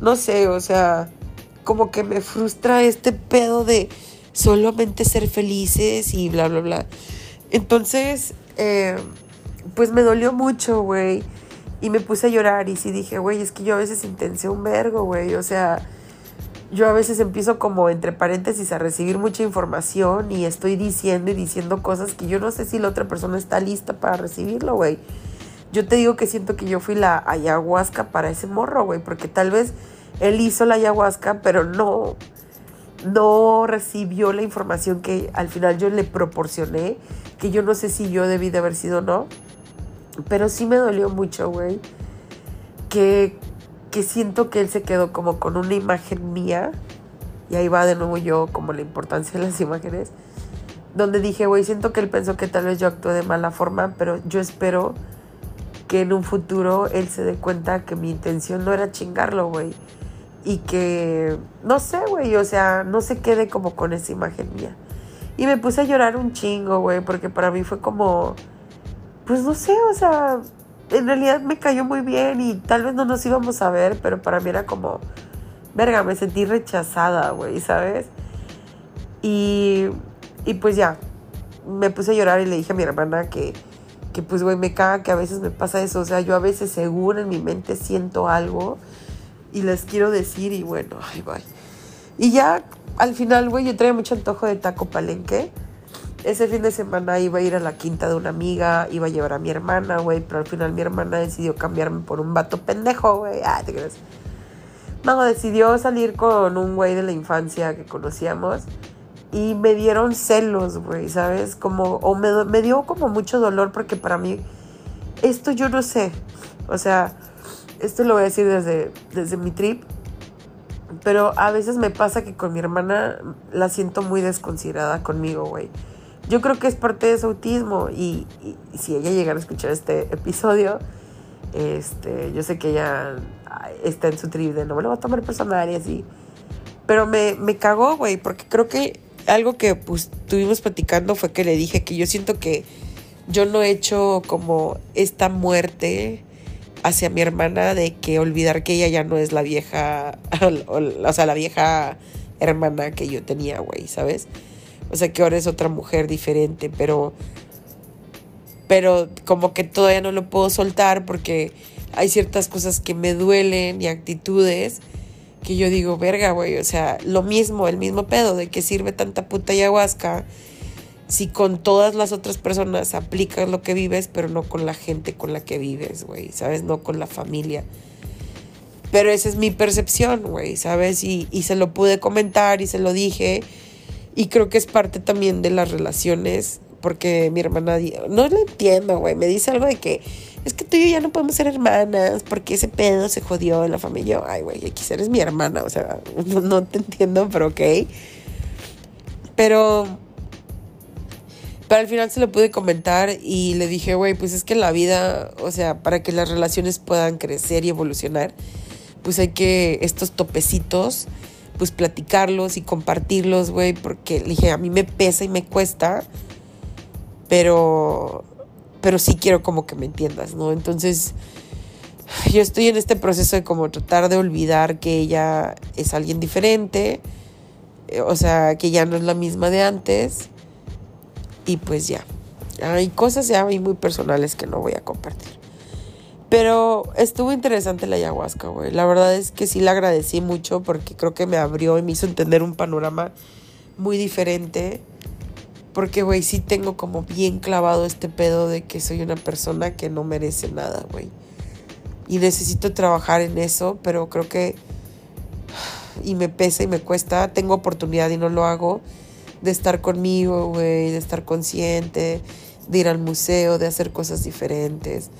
no sé, o sea, como que me frustra este pedo de solamente ser felices y bla, bla, bla. Entonces, eh, pues me dolió mucho, güey. Y me puse a llorar y sí dije, güey, es que yo a veces intensé un vergo, güey. O sea, yo a veces empiezo como entre paréntesis a recibir mucha información y estoy diciendo y diciendo cosas que yo no sé si la otra persona está lista para recibirlo, güey. Yo te digo que siento que yo fui la ayahuasca para ese morro, güey, porque tal vez él hizo la ayahuasca, pero no, no recibió la información que al final yo le proporcioné, que yo no sé si yo debí de haber sido o no, pero sí me dolió mucho, güey, que, que siento que él se quedó como con una imagen mía, y ahí va de nuevo yo como la importancia de las imágenes, donde dije, güey, siento que él pensó que tal vez yo actué de mala forma, pero yo espero que en un futuro él se dé cuenta que mi intención no era chingarlo, güey y que, no sé, güey, o sea, no se quede como con esa imagen mía. Y me puse a llorar un chingo, güey, porque para mí fue como, pues no sé, o sea, en realidad me cayó muy bien y tal vez no nos íbamos a ver, pero para mí era como, verga, me sentí rechazada, güey, ¿sabes? Y, y pues ya, me puse a llorar y le dije a mi hermana que, que pues, güey, me caga que a veces me pasa eso, o sea, yo a veces según en mi mente siento algo y les quiero decir y bueno, ay, bye. Y ya al final, güey, yo traía mucho antojo de taco palenque. Ese fin de semana iba a ir a la quinta de una amiga, iba a llevar a mi hermana, güey, pero al final mi hermana decidió cambiarme por un vato pendejo, güey. Ah, te crees. No, decidió salir con un güey de la infancia que conocíamos y me dieron celos, güey, ¿sabes? Como, o me, me dio como mucho dolor porque para mí, esto yo no sé. O sea, esto lo voy a decir desde, desde mi trip, pero a veces me pasa que con mi hermana la siento muy desconsiderada conmigo, güey. Yo creo que es parte de su autismo y, si ella llegara a escuchar este episodio, este, yo sé que ella está en su trip de no me lo va a tomar personal y así. Pero me, me cagó, güey, porque creo que algo que pues estuvimos platicando fue que le dije que yo siento que yo no he hecho como esta muerte hacia mi hermana de que olvidar que ella ya no es la vieja, o, sea, la vieja hermana que yo tenía, güey, ¿sabes? O sea, que ahora es otra mujer diferente, pero pero como que todavía no lo puedo soltar porque hay ciertas cosas que me duelen y actitudes que yo digo, verga, güey, o sea, lo mismo, el mismo pedo de que sirve tanta puta ayahuasca si con todas las otras personas aplicas lo que vives, pero no con la gente con la que vives, güey, ¿sabes? No con la familia. Pero esa es mi percepción, güey, ¿sabes? Y, y se lo pude comentar y se lo dije. Y creo que es parte también de las relaciones, porque mi hermana, no lo entiendo, güey, me dice algo de que es que tú y yo ya no podemos ser hermanas porque ese pedo se jodió en la familia. Ay, güey, X eres mi hermana, o sea, no, no te entiendo, pero ok. Pero pero al final se lo pude comentar y le dije, güey, pues es que la vida, o sea, para que las relaciones puedan crecer y evolucionar, pues hay que estos topecitos, pues platicarlos y compartirlos, güey, porque le dije, a mí me pesa y me cuesta, pero, pero sí quiero como que me entiendas, ¿no? Entonces, yo estoy en este proceso de como tratar de olvidar que ella es alguien diferente, eh, o sea, que ya no es la misma de antes y pues ya. Hay cosas ya muy personales que no voy a compartir. Pero estuvo interesante la ayahuasca, güey. La verdad es que sí la agradecí mucho porque creo que me abrió y me hizo entender un panorama muy diferente. Porque, güey, sí tengo como bien clavado este pedo de que soy una persona que no merece nada, güey. Y necesito trabajar en eso, pero creo que... Y me pesa y me cuesta. Tengo oportunidad y no lo hago de estar conmigo, güey, de estar consciente, de ir al museo, de hacer cosas diferentes.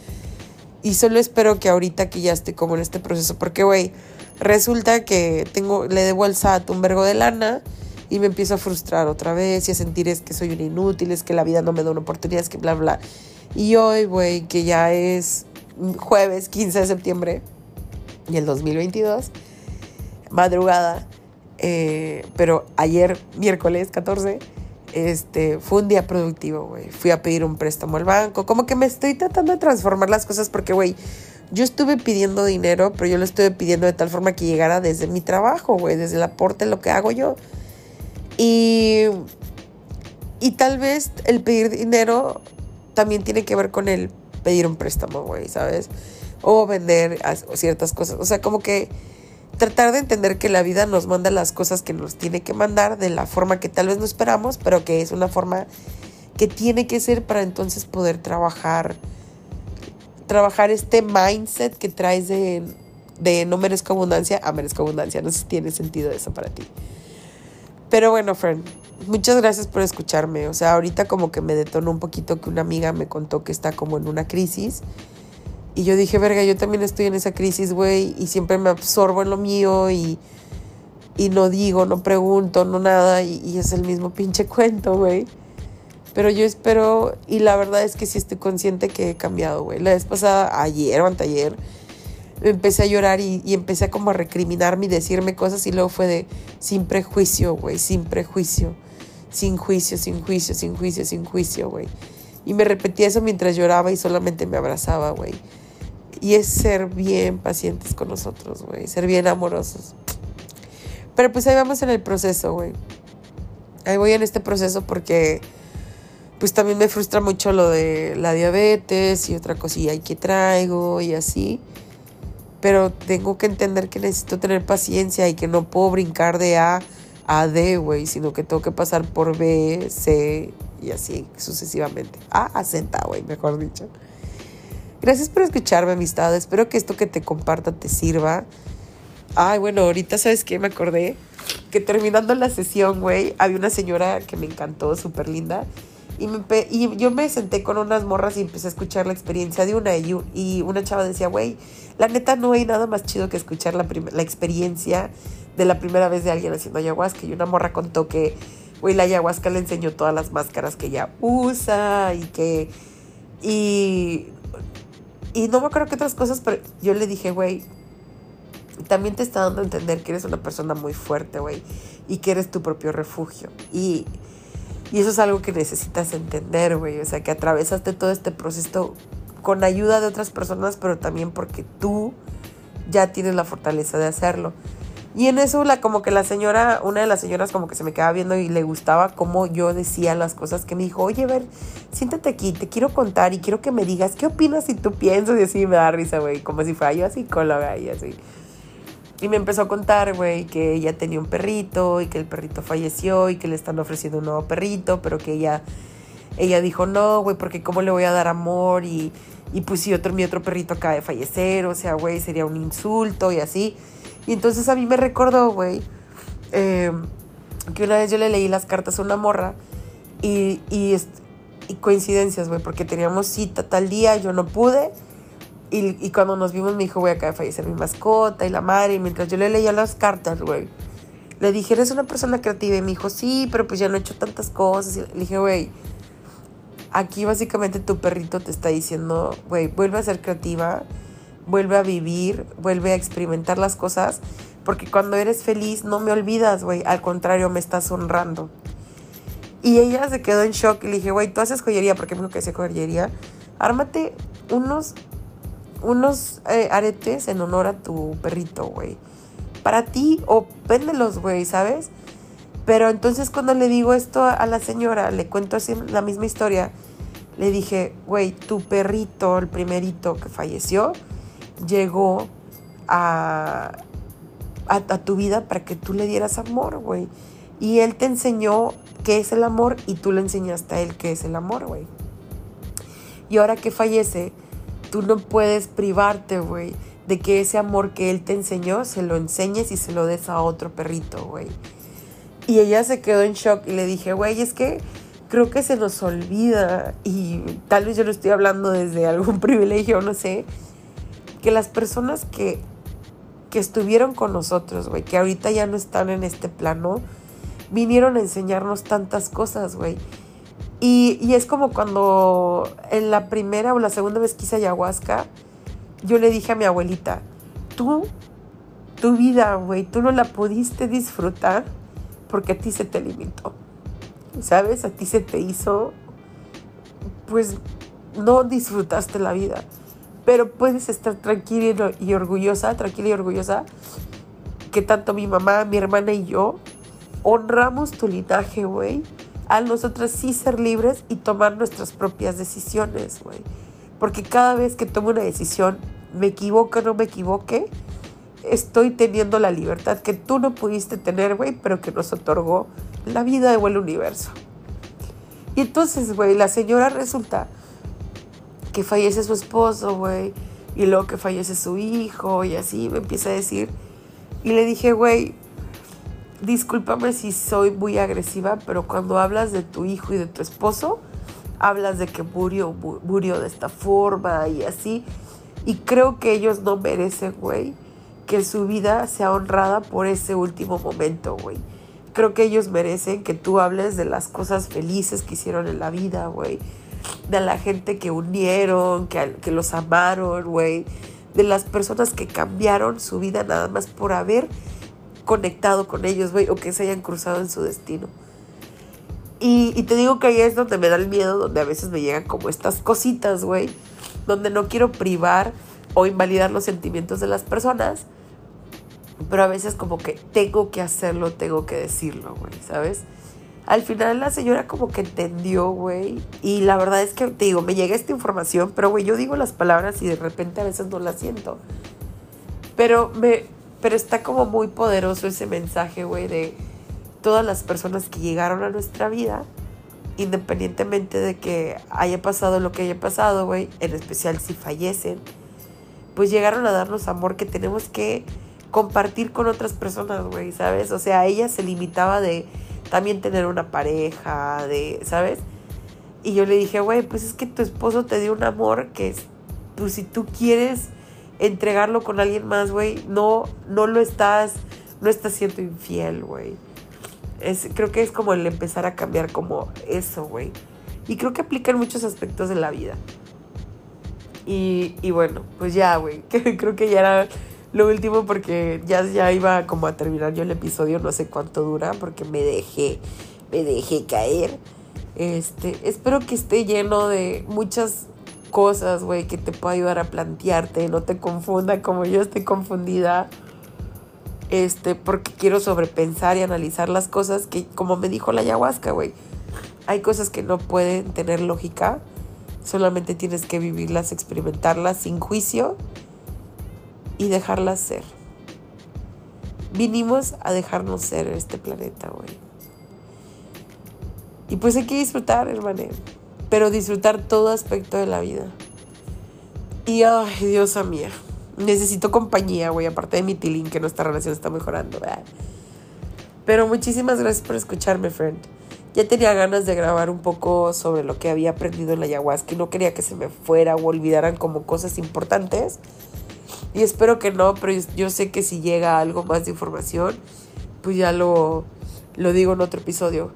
Y solo espero que ahorita que ya esté como en este proceso, porque, güey, resulta que tengo, le debo al SAT un vergo de lana y me empiezo a frustrar otra vez y a sentir es que soy un inútil, es que la vida no me da una oportunidad, es que bla, bla. Y hoy, güey, que ya es jueves 15 de septiembre y el 2022, madrugada, eh, pero ayer, miércoles 14, este, fue un día productivo, güey. Fui a pedir un préstamo al banco. Como que me estoy tratando de transformar las cosas porque, güey, yo estuve pidiendo dinero, pero yo lo estuve pidiendo de tal forma que llegara desde mi trabajo, güey, desde el aporte, lo que hago yo. Y, y tal vez el pedir dinero también tiene que ver con el pedir un préstamo, güey, ¿sabes? O vender ciertas cosas. O sea, como que tratar de entender que la vida nos manda las cosas que nos tiene que mandar de la forma que tal vez no esperamos, pero que es una forma que tiene que ser para entonces poder trabajar trabajar este mindset que traes de, de no merezco abundancia a merezco abundancia. No sé si tiene sentido eso para ti. Pero bueno, friend, muchas gracias por escucharme. O sea, ahorita como que me detonó un poquito que una amiga me contó que está como en una crisis y yo dije, verga, yo también estoy en esa crisis, güey, y siempre me absorbo en lo mío y, y no digo, no pregunto, no nada, y, es el mismo pinche cuento, güey. Pero yo espero, y la verdad es que sí estoy consciente que he cambiado, güey. La vez pasada, ayer o anteayer, empecé a llorar y, y, empecé como a recriminarme y decirme cosas y luego fue de sin prejuicio, güey, sin prejuicio, sin juicio, sin juicio, sin juicio, sin juicio, güey. Y me repetía eso mientras lloraba y solamente me abrazaba, güey. Y es ser bien pacientes con nosotros, güey. Ser bien amorosos. Pero pues ahí vamos en el proceso, güey. Ahí voy en este proceso porque pues también me frustra mucho lo de la diabetes y otra cosilla que traigo y así. Pero tengo que entender que necesito tener paciencia y que no puedo brincar de A a D, güey, sino que tengo que pasar por B, C y así sucesivamente. A a Z, güey, mejor dicho. Gracias por escucharme, amistad. Espero que esto que te comparta te sirva. Ay, bueno, ahorita sabes qué me acordé que terminando la sesión, güey, había una señora que me encantó, súper linda. Y, me, y yo me senté con unas morras y empecé a escuchar la experiencia de una. Y, y una chava decía, güey, la neta no hay nada más chido que escuchar la, la experiencia de la primera vez de alguien haciendo ayahuasca. Y una morra contó que, güey, la ayahuasca le enseñó todas las máscaras que ella usa y que. Y y no me acuerdo qué otras cosas, pero yo le dije, güey, también te está dando a entender que eres una persona muy fuerte, güey, y que eres tu propio refugio. Y, y eso es algo que necesitas entender, güey, o sea, que atravesaste todo este proceso con ayuda de otras personas, pero también porque tú ya tienes la fortaleza de hacerlo. Y en eso, la, como que la señora, una de las señoras como que se me quedaba viendo y le gustaba cómo yo decía las cosas que me dijo, oye, ver, siéntate aquí, te quiero contar y quiero que me digas qué opinas si tú piensas y así me da risa, güey, como si fuera yo psicóloga y así. Y me empezó a contar, güey, que ella tenía un perrito y que el perrito falleció y que le están ofreciendo un nuevo perrito, pero que ella, ella dijo, no, güey, porque cómo le voy a dar amor y Y pues si otro, mi otro perrito acaba de fallecer, o sea, güey, sería un insulto y así. Y entonces a mí me recordó, güey, em, que una vez yo le leí las cartas a una morra y, y, coincidencias, güey, porque teníamos cita tal día, yo no pude. Y, y cuando nos vimos me dijo, güey, acaba de fallecer mi mascota y la madre. Y mientras yo le leía las cartas, güey, le dije, eres una persona creativa. Y me dijo, sí, pero pues ya no he hecho tantas cosas. Le dije, güey, aquí básicamente tu perrito te está diciendo, güey, vuelve a ser creativa, vuelve a vivir, vuelve a experimentar las cosas. Porque cuando eres feliz no me olvidas, güey. Al contrario, me estás honrando. Y ella se quedó en shock y le dije, güey, tú haces joyería, porque me dijo que hacía joyería. Ármate unos, unos eh, aretes en honor a tu perrito, güey para ti o véndelos, güey, ¿sabes? Pero entonces cuando le digo esto a la señora, le cuento así la misma historia, le dije, güey, tu perrito, el primerito que falleció, llegó a, a, tu vida para que tú le dieras amor, güey. Y él te enseñó qué es el amor y tú le enseñaste a él qué es el amor, güey. Y ahora que fallece, tú no puedes privarte, güey, de que ese amor que él te enseñó se lo enseñes y se lo des a otro perrito, güey. Y ella se quedó en shock y le dije, güey, es que creo que se nos olvida y tal vez yo lo estoy hablando desde algún privilegio, no sé, que las personas que, que estuvieron con nosotros, güey, que ahorita ya no están en este plano, vinieron a enseñarnos tantas cosas, güey. Y, y es como cuando en la primera o la segunda vez que hice ayahuasca, yo le dije a mi abuelita, tú, tu vida, güey, tú no la pudiste disfrutar porque a ti se te limitó. ¿Sabes? A ti se te hizo, pues no disfrutaste la vida. Pero puedes estar tranquila y orgullosa, tranquila y orgullosa, que tanto mi mamá, mi hermana y yo honramos tu linaje, güey. A nosotras sí ser libres y tomar nuestras propias decisiones, güey. Porque cada vez que tomo una decisión, me equivoque o no me equivoque, estoy teniendo la libertad que tú no pudiste tener, güey, pero que nos otorgó la vida o el universo. Y entonces, güey, la señora resulta que fallece su esposo, güey, y luego que fallece su hijo, y así me empieza a decir. Y le dije, güey, discúlpame si soy muy agresiva, pero cuando hablas de tu hijo y de tu esposo, hablas de que murió, murió de esta forma y así. Y creo que ellos no merecen, güey, que su vida sea honrada por ese último momento, güey. Creo que ellos merecen que tú hables de las cosas felices que hicieron en la vida, güey. De la gente que unieron, que, que los amaron, güey. De las personas que cambiaron su vida nada más por haber conectado con ellos, güey, o que se hayan cruzado en su destino. Y, te digo que ahí es donde me da el miedo, donde a veces me llegan como estas cositas, güey, donde no quiero privar o invalidar los sentimientos de las personas, pero a veces como que tengo que hacerlo, tengo que decirlo, güey, ¿sabes? Al final la señora como que entendió, güey, y la verdad es que te digo, me llega esta información, pero güey, yo digo las palabras y de repente a veces no las siento. Pero me pero está como muy poderoso ese mensaje, güey, de todas las personas que llegaron a nuestra vida, independientemente de que haya pasado lo que haya pasado, güey, en especial si fallecen, pues llegaron a darnos amor que tenemos que compartir con otras personas, güey, ¿sabes? O sea, ella se limitaba de también tener una pareja, de, ¿sabes? Y yo le dije, güey, pues es que tu esposo te dio un amor que, pues si tú quieres entregarlo con alguien más, güey, no, no lo estás, no estás siendo infiel, güey creo que es como el empezar a cambiar como eso, güey. Y creo que aplica en muchos aspectos de la vida. Y, y bueno, pues ya, güey. creo que ya era lo último porque ya, ya iba como a terminar yo el episodio. No sé cuánto dura porque me dejé, me dejé caer. Este, espero que esté lleno de muchas cosas, güey, que te pueda ayudar a plantearte. No te confunda como yo estoy confundida este, porque quiero sobrepensar y analizar las cosas que, como me dijo la ayahuasca, güey, hay cosas que no pueden tener lógica, solamente tienes que vivirlas, experimentarlas sin juicio y dejarlas ser. Vinimos a dejarnos ser en este planeta, güey. Y pues hay que disfrutar, hermano, pero disfrutar todo aspecto de la vida. Y ay, diosa mía. Necesito compañía, güey, aparte de mi tilín, que nuestra relación está mejorando. Pero muchísimas gracias por escucharme, friend. Ya tenía ganas de grabar un poco sobre lo que había aprendido en la ayahuasca y no quería que se me fuera o olvidaran como cosas importantes. Y espero que no, pero yo sé que si llega algo más de información, pues ya lo, lo digo en otro episodio.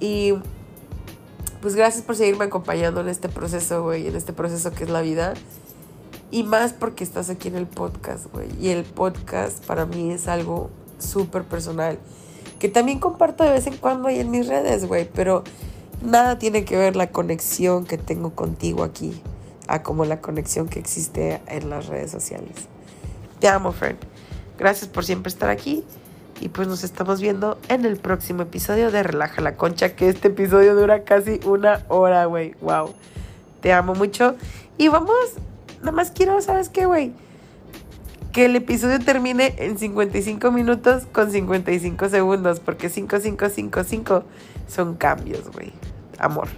Y pues gracias por seguirme acompañando en este proceso, güey, en este proceso que es la vida. Y más porque estás aquí en el podcast, güey. Y el podcast para mí es algo súper personal. Que también comparto de vez en cuando ahí en mis redes, güey. Pero nada tiene que ver la conexión que tengo contigo aquí a como la conexión que existe en las redes sociales. Te amo, friend. Gracias por siempre estar aquí. Y pues nos estamos viendo en el próximo episodio de Relaja la Concha, que este episodio dura casi una hora, güey. Wow. Te amo mucho. Y vamos Nada más quiero, ¿sabes qué, güey? Que el episodio termine en 55 minutos con 55 segundos, porque 5555 son cambios, güey. Amor.